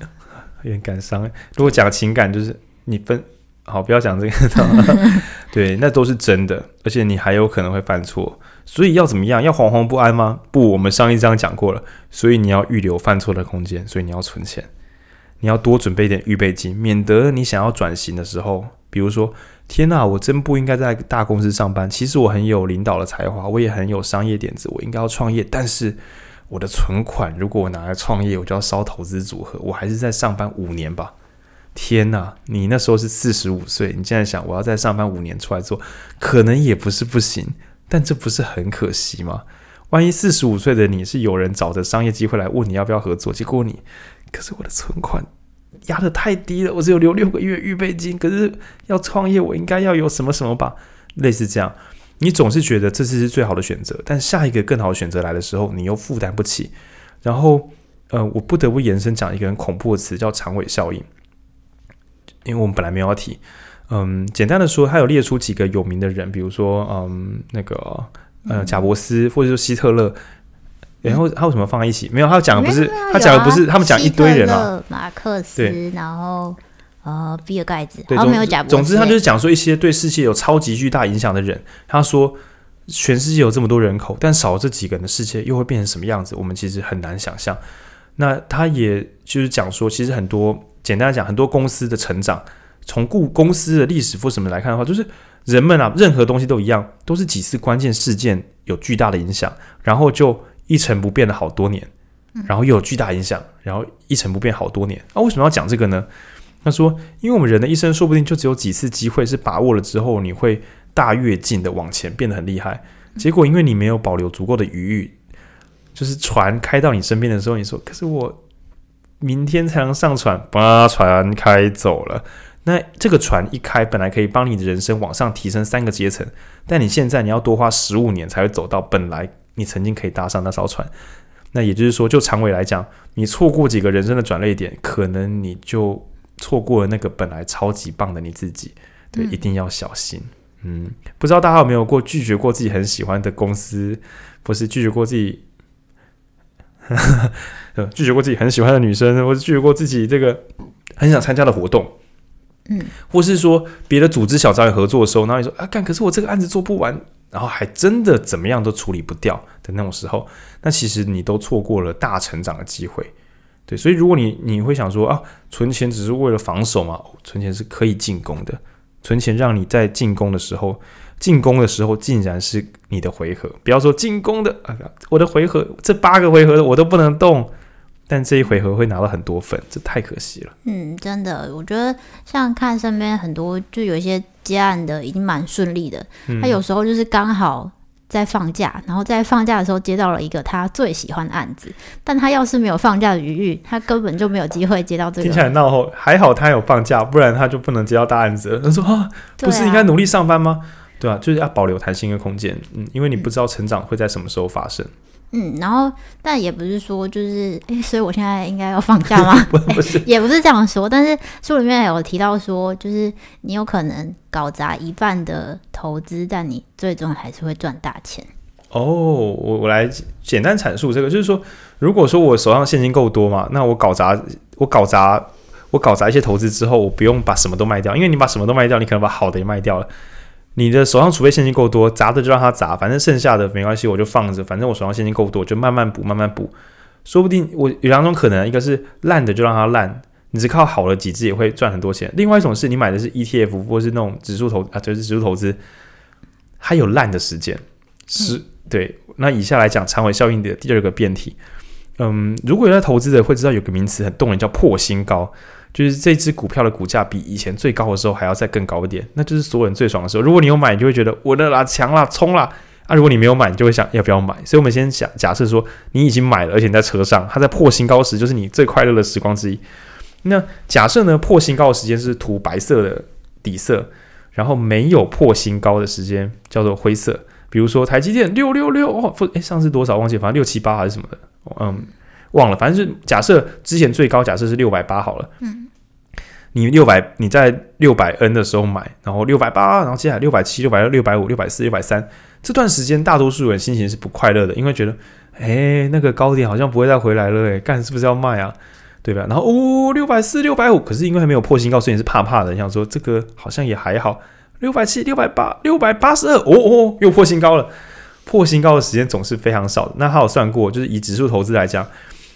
有点感伤。如果讲情感，就是你分好，不要讲这个。<laughs> 对，那都是真的，而且你还有可能会犯错，所以要怎么样？要惶惶不安吗？不，我们上一章讲过了，所以你要预留犯错的空间，所以你要存钱，你要多准备一点预备金，免得你想要转型的时候，比如说，天哪，我真不应该在大公司上班。其实我很有领导的才华，我也很有商业点子，我应该要创业，但是。我的存款，如果我拿来创业，我就要烧投资组合。我还是在上班五年吧。天哪，你那时候是四十五岁，你现在想我要再上班五年出来做，可能也不是不行，但这不是很可惜吗？万一四十五岁的你是有人找着商业机会来问你要不要合作，结果你，可是我的存款压得太低了，我只有留六个月预备金，可是要创业，我应该要有什么什么吧？类似这样。你总是觉得这次是最好的选择，但下一个更好的选择来的时候，你又负担不起。然后，呃，我不得不延伸讲一个很恐怖的词，叫长尾效应。因为我们本来没有要提，嗯，简单的说，他有列出几个有名的人，比如说，嗯，那个，呃，贾伯斯，或者说希特勒。然后他为什么放在一起？没有，他讲的不是，他讲的不是，他们讲一堆人啊，马克思，对，然后。呃，比尔盖茨，对，没有贾。总之，他就是讲说一些对世界有超级巨大影响的人。他说，全世界有这么多人口，但少了这几个人的世界又会变成什么样子？我们其实很难想象。那他也就是讲说，其实很多简单来讲，很多公司的成长，从故公司的历史或什么来看的话，就是人们啊，任何东西都一样，都是几次关键事件有巨大的影响，然后就一成不变了好多年，然后又有巨大影响，然后一成不变好多年。那、啊、为什么要讲这个呢？他说：“因为我们人的一生，说不定就只有几次机会是把握了之后，你会大跃进的往前变得很厉害。结果，因为你没有保留足够的余裕，就是船开到你身边的时候，你说：“可是我明天才能上船。”把船开走了。那这个船一开，本来可以帮你的人生往上提升三个阶层，但你现在你要多花十五年才会走到本来你曾经可以搭上那艘船。那也就是说，就长尾来讲，你错过几个人生的转捩点，可能你就错过了那个本来超级棒的你自己。对，一定要小心。嗯，不知道大家有没有过拒绝过自己很喜欢的公司，或是拒绝过自己，<laughs> 拒绝过自己很喜欢的女生，或是拒绝过自己这个很想参加的活动。嗯，或是说别的组织小找你合作的时候，然后你说啊干，可是我这个案子做不完，然后还真的怎么样都处理不掉的那种时候，那其实你都错过了大成长的机会。对，所以如果你你会想说啊，存钱只是为了防守嘛？存钱是可以进攻的，存钱让你在进攻的时候，进攻的时候竟然是你的回合，不要说进攻的啊，我的回合这八个回合我都不能动。但这一回合会拿到很多分，这太可惜了。嗯，真的，我觉得像看身边很多，就有一些接案的已经蛮顺利的。嗯、他有时候就是刚好在放假，然后在放假的时候接到了一个他最喜欢的案子。但他要是没有放假的余裕，他根本就没有机会接到这个。听起来闹后，还好他有放假，不然他就不能接到大案子了。他说啊，不是应该努力上班吗？对啊，就是要保留弹性跟空间。嗯，因为你不知道成长会在什么时候发生。嗯，然后但也不是说就是，<laughs> 诶，所以我现在应该要放假吗？<laughs> 不是，<laughs> 也不是这样说。但是书里面有提到说，就是你有可能搞砸一半的投资，但你最终还是会赚大钱。哦，我我来简单阐述这个，就是说，如果说我手上现金够多嘛，那我搞砸，我搞砸，我搞砸一些投资之后，我不用把什么都卖掉，因为你把什么都卖掉，你可能把好的也卖掉了。你的手上储备现金够多，砸的就让它砸，反正剩下的没关系，我就放着。反正我手上现金够多，就慢慢补，慢慢补。说不定我有两种可能，一个是烂的就让它烂，你只靠好的几只也会赚很多钱。另外一种是你买的是 ETF 或是那种指数投啊，就是指数投资，它有烂的时间。是，对。那以下来讲长尾效应的第二个辩题。嗯，如果有在投资的会知道有个名词很动人，叫破新高。就是这只股票的股价比以前最高的时候还要再更高一点，那就是所有人最爽的时候。如果你有买，你就会觉得我的啦，强啦，冲啦。啊，如果你没有买，你就会想要不要买。所以，我们先想假设说你已经买了，而且你在车上，它在破新高时，就是你最快乐的时光之一。那假设呢，破新高的时间是涂白色的底色，然后没有破新高的时间叫做灰色。比如说台积电六六六哦，不诶，上次多少忘记，反正六七八还是什么的，嗯，忘了。反正是假设之前最高假设是六百八好了，嗯。你六百，你在六百 N 的时候买，然后六百八，然后接下来六百七、六百二、六百五、六百四、六百三，这段时间大多数人心情是不快乐的，因为觉得，哎，那个高点好像不会再回来了，哎，干是不是要卖啊？对吧？然后哦，六百四、六百五，可是因为还没有破新高，所以你是怕怕的，你想说这个好像也还好，六百七、六百八、六百八十二，哦哦，又破新高了。破新高的时间总是非常少的。那他有算过，就是以指数投资来讲，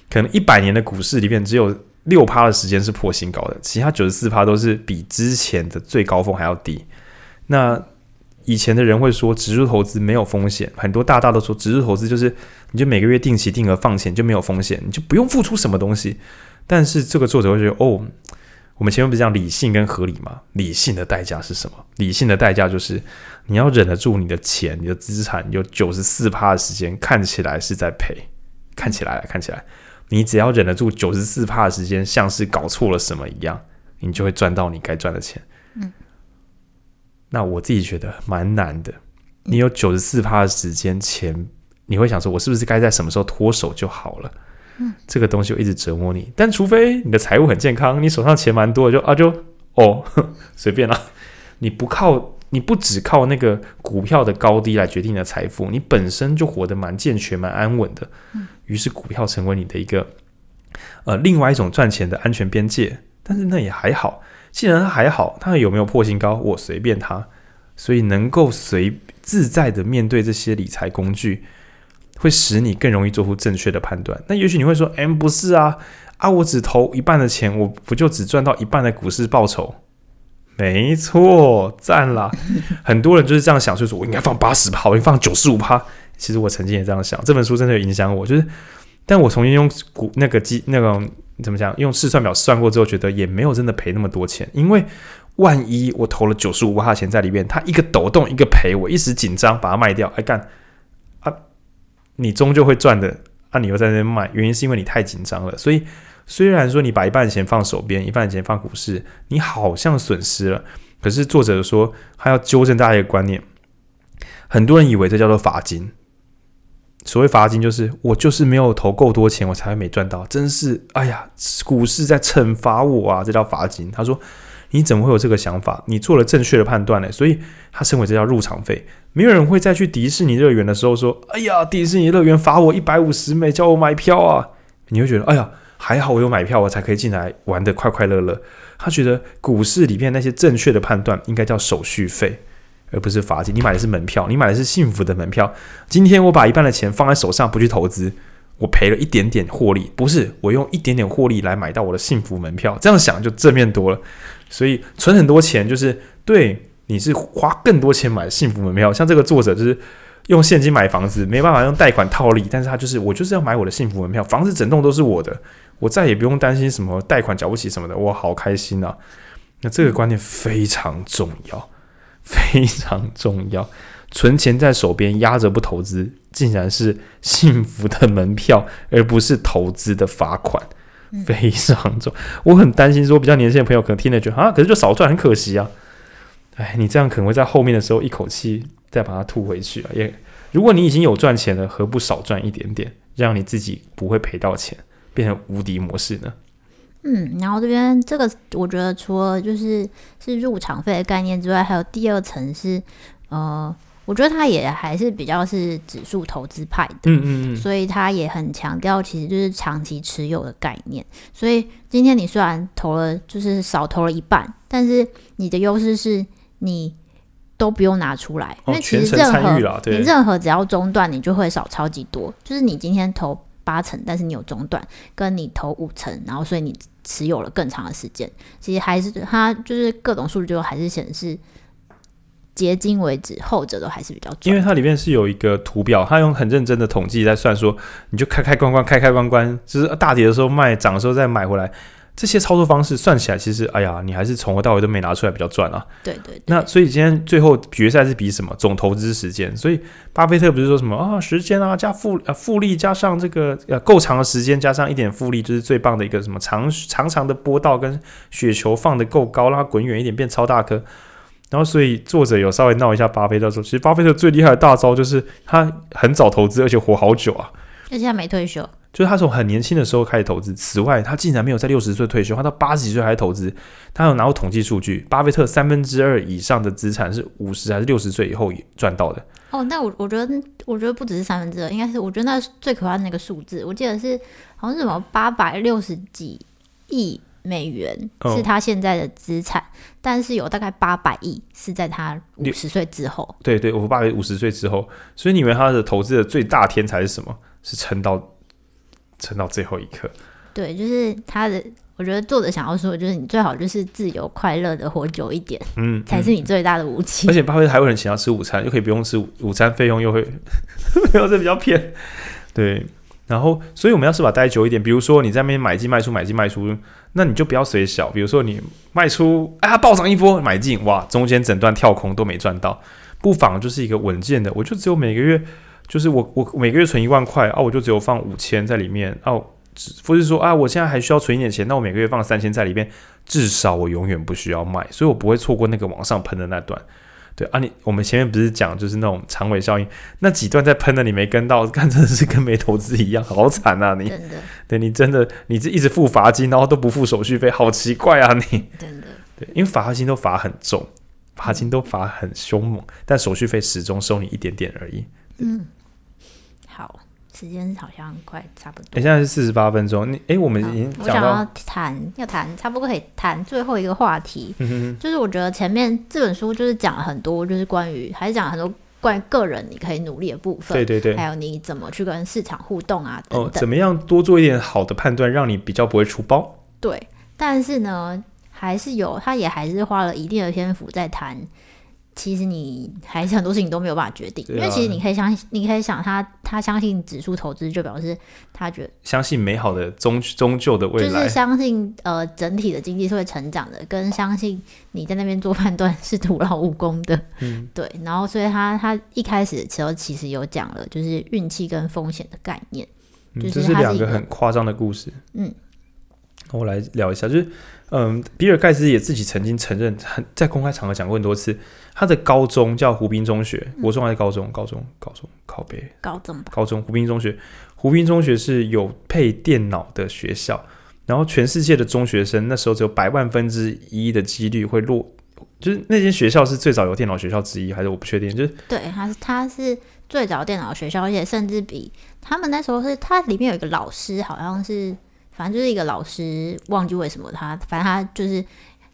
可能一百年的股市里面只有。六趴的时间是破新高的，其他九十四趴都是比之前的最高峰还要低。那以前的人会说，指数投资没有风险，很多大大都说，指数投资就是你就每个月定期定额放钱就没有风险，你就不用付出什么东西。但是这个作者会觉得，哦，我们前面不是讲理性跟合理吗？理性的代价是什么？理性的代价就是你要忍得住你的钱、你的资产有九十四趴的时间看起来是在赔，看起来看起来。你只要忍得住九十四趴的时间，像是搞错了什么一样，你就会赚到你该赚的钱。嗯，那我自己觉得蛮难的。你有九十四趴的时间钱，你会想说，我是不是该在什么时候脱手就好了？嗯，这个东西就一直折磨你。但除非你的财务很健康，你手上钱蛮多的，就啊就哦 <laughs> 随便啦。你不靠，你不只靠那个股票的高低来决定你的财富，你本身就活得蛮健全、蛮安稳的。于是股票成为你的一个，呃，另外一种赚钱的安全边界。但是那也还好，既然还好，它有没有破新高，我随便它。所以能够随自在的面对这些理财工具，会使你更容易做出正确的判断。那也许你会说，诶，不是啊，啊，我只投一半的钱，我不就只赚到一半的股市报酬？没错，赞啦！<laughs> 很多人就是这样想，就是我应该放八十趴，我应该放九十五趴。其实我曾经也这样想，这本书真的有影响我。就是，但我重新用股那个机那个怎么讲，用试算表算过之后，觉得也没有真的赔那么多钱。因为万一我投了九十五趴钱在里面，它一个抖动一个赔，我一时紧张把它卖掉，哎干啊，你终究会赚的啊，你又在那边卖，原因是因为你太紧张了。所以虽然说你把一半的钱放手边，一半的钱放股市，你好像损失了。可是作者说他要纠正大家一个观念，很多人以为这叫做罚金。所谓罚金就是我就是没有投够多钱，我才会没赚到，真是哎呀，股市在惩罚我啊！这叫罚金。他说。你怎么会有这个想法？你做了正确的判断呢，所以他称为这叫入场费。没有人会再去迪士尼乐园的时候说：“哎呀，迪士尼乐园罚我一百五十美，叫我买票啊！”你会觉得：“哎呀，还好我有买票，我才可以进来玩得快快乐乐。”他觉得股市里面那些正确的判断应该叫手续费，而不是罚金。你买的是门票，你买的是幸福的门票。今天我把一半的钱放在手上不去投资，我赔了一点点获利，不是我用一点点获利来买到我的幸福门票。这样想就正面多了。所以存很多钱就是对，你是花更多钱买幸福门票，像这个作者就是用现金买房子，没办法用贷款套利，但是他就是我就是要买我的幸福门票，房子整栋都是我的，我再也不用担心什么贷款缴不起什么的，我好开心啊！那这个观念非常重要，非常重要，存钱在手边压着不投资，竟然是幸福的门票，而不是投资的罚款。非常重，我很担心说比较年轻的朋友可能听了觉得啊，可是就少赚很可惜啊。哎，你这样可能会在后面的时候一口气再把它吐回去啊。也，如果你已经有赚钱了，何不少赚一点点，让你自己不会赔到钱，变成无敌模式呢？嗯，然后这边这个我觉得除了就是是入场费的概念之外，还有第二层是呃。我觉得他也还是比较是指数投资派的，嗯嗯嗯，所以他也很强调其实就是长期持有的概念。所以今天你虽然投了，就是少投了一半，但是你的优势是你都不用拿出来，因为其实任何你任何只要中断，你就会少超级多。就是你今天投八成，但是你有中断，跟你投五成，然后所以你持有了更长的时间，其实还是它就是各种数据就还是显示。结今为止，后者都还是比较重，因为它里面是有一个图表，它用很认真的统计在算说，你就开开关关，开开关关，就是大跌的时候卖，涨的时候再买回来，这些操作方式算起来，其实哎呀，你还是从头到尾都没拿出来比较赚啊。对，对对。那所以今天最后决赛是比什么？总投资时间。所以巴菲特不是说什么啊，时间啊加复呃复利加上这个呃够长的时间加上一点复利，就是最棒的一个什么长长长的波道跟雪球放的够高，让它滚远一点变超大颗。然后，所以作者有稍微闹一下巴菲特说，其实巴菲特最厉害的大招就是他很早投资，而且活好久啊，而且他没退休，就是他从很年轻的时候开始投资。此外，他竟然没有在六十岁退休，他到八十几岁还投资。他有拿过统计数据，巴菲特三分之二以上的资产是五十还是六十岁以后赚到的。哦，那我我觉得，我觉得不只是三分之二，应该是我觉得那最可怕的那个数字，我记得是好像是什么八百六十几亿。美元是他现在的资产，哦，但是有大概八百亿是在他五十岁之后。对对，我八百五十岁之后，所以你以为他的投资的最大天才是什么？是撑到撑到最后一刻。对，就是他的。我觉得作者想要说，就是你最好就是自由快乐的活久一点，嗯，才是你最大的武器。而且巴菲特还有人请他吃午餐，又可以不用吃午餐费用，又会没有这比较偏。对。然后，所以我们要是把它待久一点，比如说你在那边买进卖出买进卖出，那你就不要随小。比如说你卖出，啊，暴涨一波买进，哇，中间整段跳空都没赚到，不妨就是一个稳健的，我就只有每个月，就是我我每个月存一万块啊，我就只有放五千在里面哦，不是说啊，我现在还需要存一点钱，那我每个月放三千在里面，至少我永远不需要卖，所以我不会错过那个往上喷的那段。对啊你，你我们前面不是讲就是那种长尾效应，那几段在喷的你没跟到，<laughs> 看真的是跟没投资一样，好惨啊你！真的，对你真的，你这一直付罚金，然后都不付手续费，好奇怪啊你！真的，对，因为罚金都罚很重，罚金都罚很凶猛，但手续费始终收你一点点而已。嗯，好。时间好像快差不多。你、欸、现在是四十八分钟。你哎、欸，我们已经我想要谈，要谈，差不多可以谈最后一个话题。<laughs> 嗯哼，就是我觉得前面这本书就是讲了很多，就是关于还是讲了很多关于个人你可以努力的部分。对对对，还有你怎么去跟市场互动啊等等。哦，怎么样多做一点好的判断，让你比较不会出包。对，但是呢，还是有，他也还是花了一定的篇幅在谈。其实你还是很多事情都没有办法决定，啊、因为其实你可以相信，你可以想他，他相信指数投资就表示他觉得相信美好的终终究的未来，就是相信呃整体的经济是会成长的，跟相信你在那边做判断是徒劳无功的，嗯，对。然后所以他他一开始的时候其实有讲了，就是运气跟风险的概念，嗯、就是这是两个很夸张的故事。嗯，我来聊一下，就是嗯，比尔盖茨也自己曾经承认，很在公开场合讲过很多次，他的高中叫湖滨中学，国中还是高中？高中，高中，靠北。高中吧。高中，湖滨中学，湖滨中学是有配电脑的学校，然后全世界的中学生那时候只有百万分之一的几率会落。就是那间学校是最早有电脑学校之一，还是我不确定？就是对，他是他是最早电脑学校，而且甚至比他们那时候是，他里面有一个老师，好像是反正就是一个老师，忘记为什么他，反正他就是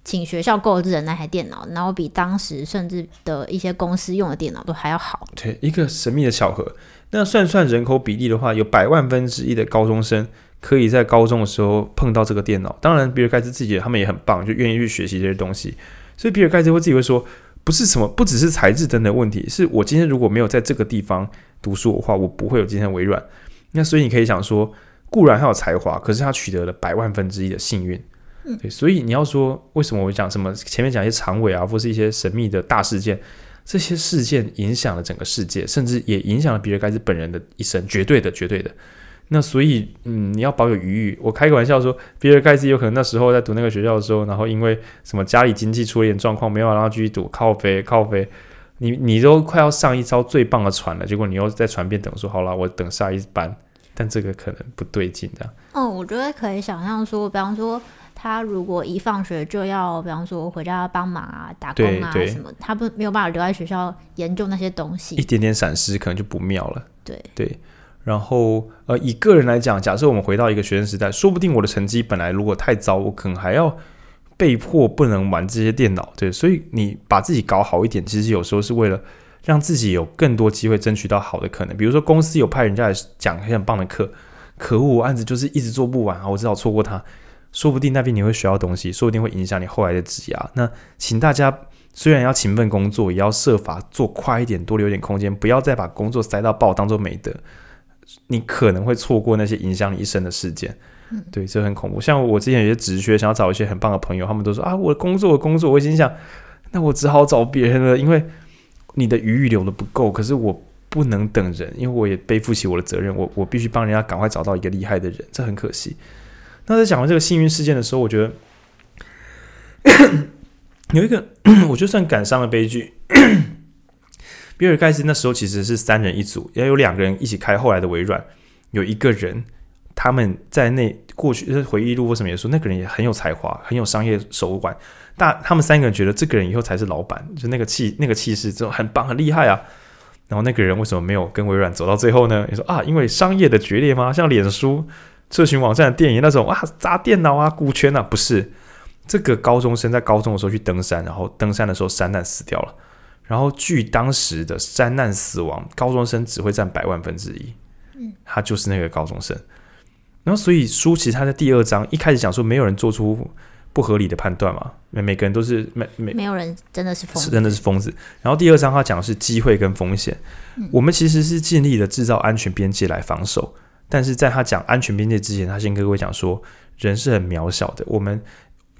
请学校购置的那台电脑，然后比当时甚至的一些公司用的电脑都还要好。对，一个神秘的巧合。那算算人口比例的话，有百万分之一的高中生可以在高中的时候碰到这个电脑。当然，比尔盖茨自己他们也很棒，就愿意去学习这些东西。所以比尔盖茨会自己会说，不是什么，不只是材质等等问题，是我今天如果没有在这个地方读书的话，我不会有今天的微软。那所以你可以想说，固然他有才华，可是他取得了百万分之一的幸运。嗯，对，所以你要说为什么我讲什么前面讲一些长尾啊，或是一些神秘的大事件，这些事件影响了整个世界，甚至也影响了比尔盖茨本人的一生，绝对的，绝对的。那所以，嗯，你要保有余裕。我开个玩笑说，比尔盖茨有可能那时候在读那个学校的时候，然后因为什么家里经济出了点状况，没有让他继续读，靠飞靠飞。你你都快要上一艘最棒的船了，结果你又在船边等，说好了，我等下一班。但这个可能不对劲，这样。哦，我觉得可以想象说，比方说他如果一放学就要，比方说回家帮忙啊、打工啊什么，他不没有办法留在学校研究那些东西，一点点闪失可能就不妙了。对对。然后，呃，以个人来讲，假设我们回到一个学生时代，说不定我的成绩本来如果太糟，我可能还要被迫不能玩这些电脑。对，所以你把自己搞好一点，其实有时候是为了让自己有更多机会争取到好的可能。比如说公司有派人家来讲很棒的课，可恶，案子就是一直做不完啊，我只好错过它。说不定那边你会学到东西，说不定会影响你后来的职涯。那请大家虽然要勤奋工作，也要设法做快一点，多留点空间，不要再把工作塞到爆，当做美德。你可能会错过那些影响你一生的事件，嗯，对，这很恐怖。像我之前有些直学，想要找一些很棒的朋友，他们都说啊，我的工作，工作，我心想，那我只好找别人了，因为你的余裕留的不够。可是我不能等人，因为我也背负起我的责任，我我必须帮人家赶快找到一个厉害的人，这很可惜。那在讲完这个幸运事件的时候，我觉得 <coughs> 有一个，<coughs> 我就算感伤的悲剧。<coughs> 比尔盖茨那时候其实是三人一组，也有两个人一起开后来的微软。有一个人，他们在那过去回忆录或什么也说，那个人也很有才华，很有商业手腕。但他们三个人觉得这个人以后才是老板，就那个气那个气势，这种很棒很厉害啊。然后那个人为什么没有跟微软走到最后呢？你说啊，因为商业的决裂吗？像脸书、社群网站的电影那种啊，砸电脑啊，股权啊，不是。这个高中生在高中的时候去登山，然后登山的时候山难死掉了。然后，据当时的山难死亡，高中生只会占百万分之一。嗯，他就是那个高中生。然后，所以书其实他在第二章一开始讲说，没有人做出不合理的判断嘛，每每个人都是没没没有人真的是疯子，真的是疯子。然后第二章他讲的是机会跟风险。嗯，我们其实是尽力的制造安全边界来防守，但是在他讲安全边界之前，他先跟各位讲说，人是很渺小的，我们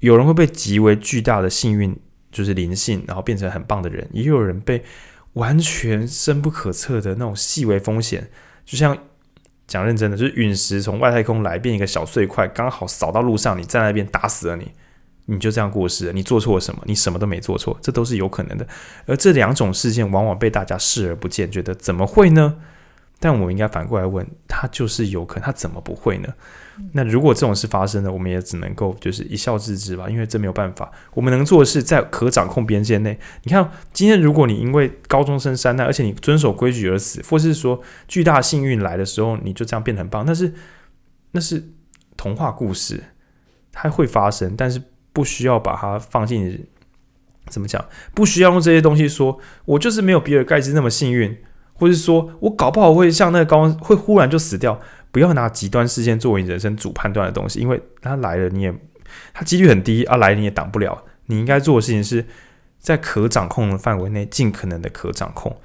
有人会被极为巨大的幸运。就是灵性，然后变成很棒的人，也有人被完全深不可测的那种细微风险，就像讲认真的，就是陨石从外太空来，变一个小碎块，刚好扫到路上，你在那边打死了你，你就这样过世了。你做错了什么？你什么都没做错，这都是有可能的。而这两种事件往往被大家视而不见，觉得怎么会呢？但我们应该反过来问，他就是有可能，他怎么不会呢？那如果这种事发生了，我们也只能够就是一笑置之吧，因为这没有办法。我们能做的是在可掌控边界内。你看，今天如果你因为高中生山难，而且你遵守规矩而死，或是说巨大幸运来的时候，你就这样变得很棒，那是那是童话故事，它会发生，但是不需要把它放进怎么讲？不需要用这些东西说，我就是没有比尔盖茨那么幸运。或是说我搞不好会像那个高，会忽然就死掉。不要拿极端事件作为你人生主判断的东西，因为它来了你也，它几率很低啊，来你也挡不了。你应该做的事情是在可掌控的范围内，尽可能的可掌控。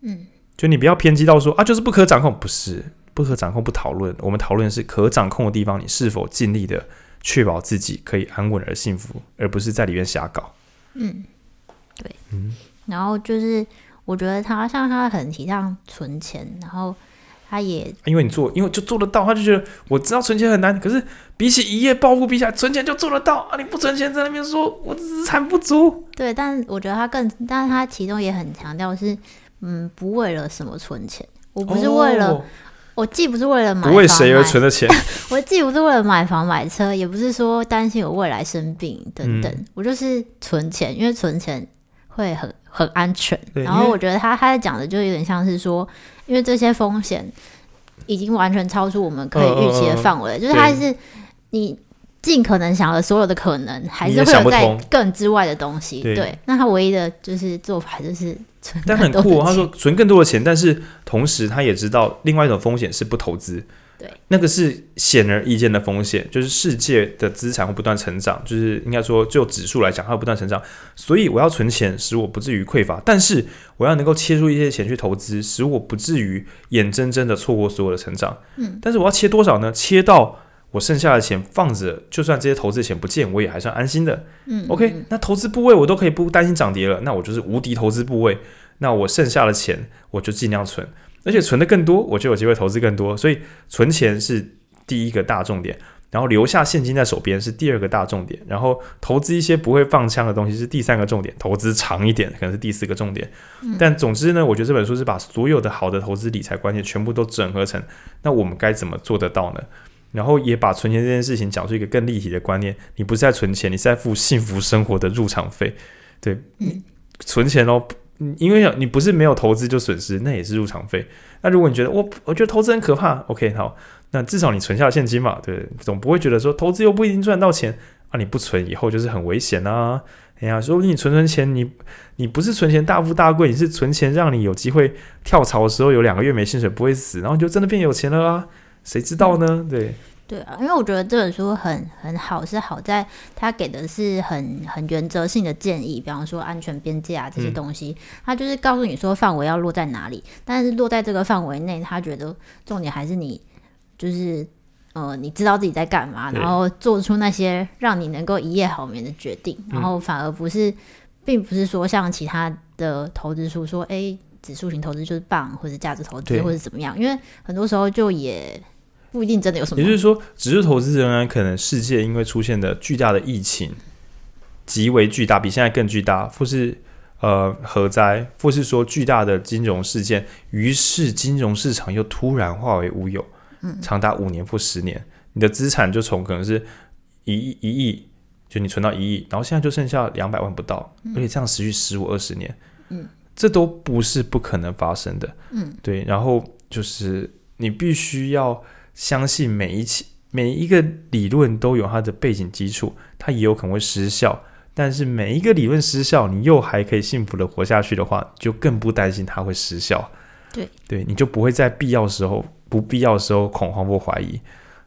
嗯，就你不要偏激到说啊，就是不可掌控，不是不可掌控不讨论。我们讨论是可掌控的地方，你是否尽力的确保自己可以安稳而幸福，而不是在里面瞎搞。嗯，对，嗯，然后就是。我觉得他像他很提倡存钱，然后他也因为你做，因为就做得到，他就觉得我知道存钱很难，可是比起一夜暴富比起来，存钱就做得到啊！你不存钱在那边说我资产不足，对，但我觉得他更，但是他其中也很强调是，嗯，不为了什么存钱，我不是为了，哦、我既不是为了买房，不为谁而存的钱，<laughs> 我既不是为了买房买车，也不是说担心我未来生病等等，嗯、我就是存钱，因为存钱会很很安全。然后我觉得他他在讲的就有点像是说。因为这些风险已经完全超出我们可以预期的范围，呃、就是他是你尽可能想的所有的可能，还是会有在更之外的东西。对，对，那他唯一的就是做法就是存，但很酷。他说存更多的钱，但是同时他也知道另外一种风险是不投资。对，那个是显而易见的风险，就是世界的资产会不断成长，就是应该说就指数来讲，它会不断成长，所以我要存钱，使我不至于匮乏，但是我要能够切出一些钱去投资，使我不至于眼睁睁的错过所有的成长。嗯，但是我要切多少呢？切到我剩下的钱放着，就算这些投资钱不见，我也还算安心的。嗯，OK，那投资部位我都可以不担心涨跌了，那我就是无敌投资部位，那我剩下的钱我就尽量存。而且存的更多，我就有机会投资更多。所以存钱是第一个大重点，然后留下现金在手边是第二个大重点，然后投资一些不会放枪的东西是第三个重点，投资长一点可能是第四个重点。嗯、但总之呢，我觉得这本书是把所有的好的投资理财观念全部都整合成，那我们该怎么做得到呢？然后也把存钱这件事情讲出一个更立体的观念，你不是在存钱，你是在付幸福生活的入场费。对，嗯、存钱哦。因为你不是没有投资就损失，那也是入场费。那如果你觉得我我觉得投资很可怕，OK，好，那至少你存下现金嘛，对，总不会觉得说投资又不一定赚到钱啊，你不存以后就是很危险啊。哎呀，说不定你存存钱，你你不是存钱大富大贵，你是存钱让你有机会跳槽的时候有两个月没薪水不会死，然后你就真的变有钱了啊？谁知道呢？对。对啊，因为我觉得这本书很很好，是好在他给的是很很原则性的建议，比方说安全边界啊这些东西，他、嗯、就是告诉你说范围要落在哪里，但是落在这个范围内，他觉得重点还是你就是呃你知道自己在干嘛，然后做出那些让你能够一夜好眠的决定，然后反而不是，并不是说像其他的投资书说，哎，指数型投资就是棒，或者价值投资或者怎么样，因为很多时候就也。不一定真的有什么，也就是说，指数投资仍然可能世界因为出现的巨大的疫情极为巨大，比现在更巨大，或是呃核灾，或是说巨大的金融事件，于是金融市场又突然化为乌有，嗯，长达五年或十年，你的资产就从可能是一亿一亿，就你存到一亿，然后现在就剩下两百万不到，而且这样持续十五二十年，嗯，这都不是不可能发生的，嗯，对，然后就是你必须要。相信每一期每一个理论都有它的背景基础，它也有可能会失效。但是每一个理论失效，你又还可以幸福的活下去的话，就更不担心它会失效。对对，你就不会在必要时候、不必要的时候恐慌或怀疑，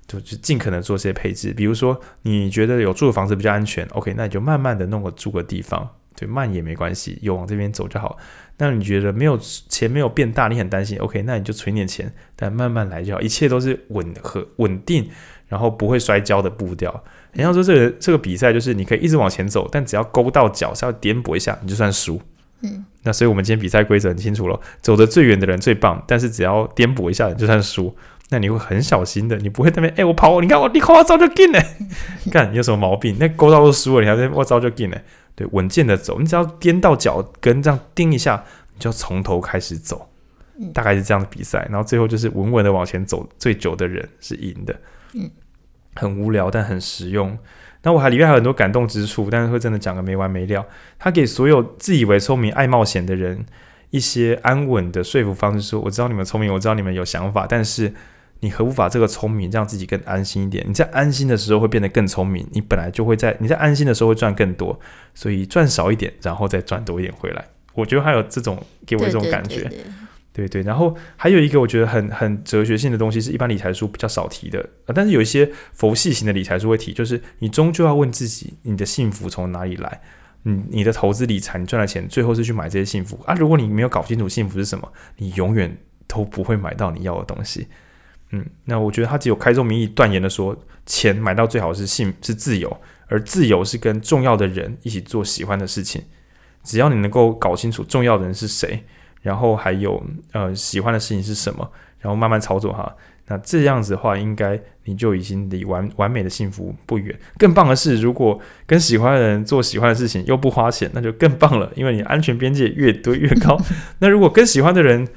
就就尽可能做些配置。比如说，你觉得有住的房子比较安全，OK，那你就慢慢的弄个住个地方，对，慢也没关系，有往这边走就好。那你觉得没有钱没有变大，你很担心，OK，那你就存点钱，但慢慢来就好，一切都是稳和稳定，然后不会摔跤的步调。你要说这个这个比赛就是你可以一直往前走，但只要勾到脚稍微颠簸一下，你就算输。嗯，那所以我们今天比赛规则很清楚了，走得最远的人最棒，但是只要颠簸一下你就算输。那你会很小心的，你不会在那边哎我跑，你看我你看我早就进了，<laughs> 看你有什么毛病？那勾到都输了，你还在我早就进了。对，稳健的走，你只要颠到脚跟这样钉一下，你就从头开始走，大概是这样的比赛。然后最后就是稳稳的往前走，最久的人是赢的。嗯，很无聊但很实用。那我还里面还有很多感动之处，但是会真的讲个没完没了。他给所有自以为聪明、爱冒险的人一些安稳的说服方式，说：我知道你们聪明，我知道你们有想法，但是。你何不把这个聪明让自己更安心一点？你在安心的时候会变得更聪明。你本来就会在你在安心的时候会赚更多，所以赚少一点，然后再赚多一点回来。我觉得还有这种给我这种感觉，对对，对，对，对，对。然后还有一个我觉得很很哲学性的东西，是一般理财书比较少提的，但是有一些佛系型的理财书会提，就是你终究要问自己，你的幸福从哪里来？你你的投资理财，你赚了钱，最后是去买这些幸福啊？如果你没有搞清楚幸福是什么，你永远都不会买到你要的东西。嗯，那我觉得他只有开宗明义断言的说，钱买到最好是幸是自由，而自由是跟重要的人一起做喜欢的事情。只要你能够搞清楚重要的人是谁，然后还有呃喜欢的事情是什么，然后慢慢操作哈。那这样子的话，应该你就已经离完完美的幸福不远。更棒的是，如果跟喜欢的人做喜欢的事情又不花钱，那就更棒了，因为你安全边界越堆越高。<laughs> 那如果跟喜欢的人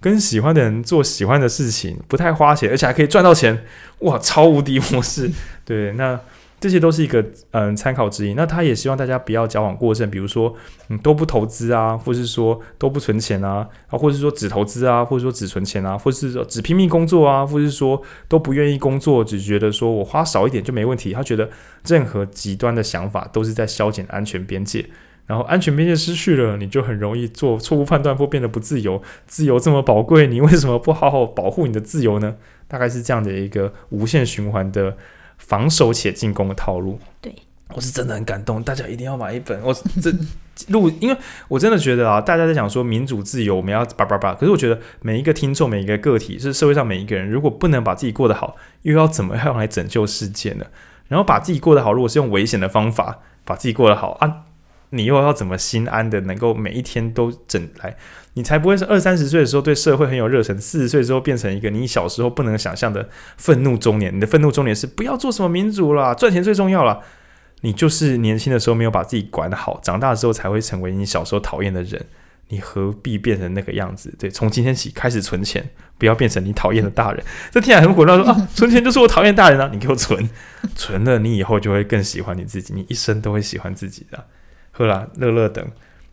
跟喜欢的人做喜欢的事情，不太花钱，而且还可以赚到钱，哇，超无敌模式。<laughs> 对，那。这些都是一个嗯参考之一。那他也希望大家不要矫枉过正，比如说嗯都不投资啊，或是说都不存钱啊，啊，或是说只投资啊，或者说只存钱啊，或是说只拼命工作啊，或是说都不愿意工作，只觉得说我花少一点就没问题。他觉得任何极端的想法都是在消减安全边界，然后安全边界失去了，你就很容易做错误判断或变得不自由。自由这么宝贵，你为什么不好好保护你的自由呢？大概是这样的一个无限循环的。防守且进攻的套路，对，我是真的很感动，大家一定要买一本。我这录，因为我真的觉得啊，大家在讲说民主自由，我们要叭叭叭。可是我觉得每一个听众，每一个个体，是社会上每一个人，如果不能把自己过得好，又要怎么样来拯救世界呢？然后把自己过得好，如果是用危险的方法把自己过得好啊，你又要怎么心安的能够每一天都整来？你才不会是二三十岁的时候对社会很有热忱，四十岁之后变成一个你小时候不能想象的愤怒中年。你的愤怒中年是不要做什么民主啦，赚钱最重要啦。你就是年轻的时候没有把自己管好，长大之后才会成为你小时候讨厌的人。你何必变成那个样子？对，从今天起开始存钱，不要变成你讨厌的大人。这听起来很混乱，说啊，存钱就是我讨厌大人啊！你给我存，存了你以后就会更喜欢你自己，你一生都会喜欢自己的。好啦，乐乐等。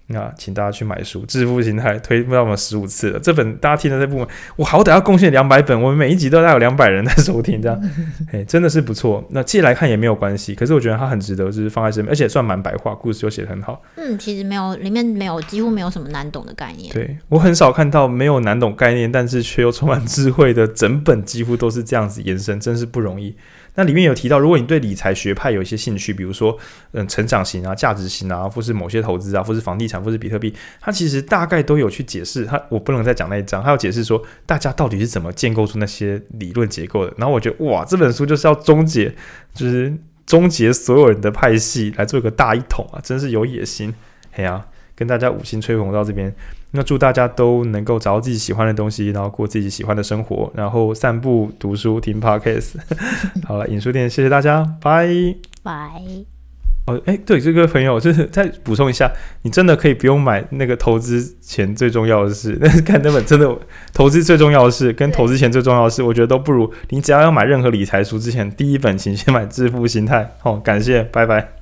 那请大家去买书《致富心态》，推不到我们十五次了。这本大家听的这部分，我好歹要贡献两百本，我们每一集都大概有两百人在收听，这样，<laughs> 哎，真的是不错。那借来看也没有关系，可是我觉得它很值得，就是放在身边，而且算蛮白话，故事又写得很好。嗯，其实没有，里面没有，几乎没有什么难懂的概念。对，我很少看到没有难懂概念，但是却又充满智慧的整本，几乎都是这样子延伸，真是不容易。那里面有提到，如果你对理财学派有一些兴趣，比如说，嗯，成长型啊、价值型啊，或是某些投资啊，或是房地产，或是比特币，它其实大概都有去解释。它我不能再讲那一章，它要解释说大家到底是怎么建构出那些理论结构的。然后我觉得，哇，这本书就是要终结，就是终结所有人的派系，来做一个大一统啊，真是有野心。嘿呀、跟大家五星吹捧到这边。那祝大家都能够找到自己喜欢的东西，然后过自己喜欢的生活，然后散步、读书、听 Podcast。<laughs> 好了，影书店，谢谢大家，拜拜。哦，哎，对，这个朋友就是再补充一下，你真的可以不用买那个投资前最重要的事，但 <laughs> 是看那本真的投资最重要的事跟投资前最重要的事，我觉得都不如你只要要买任何理财书之前，第一本请先买《致富心态》。好，感谢，拜拜。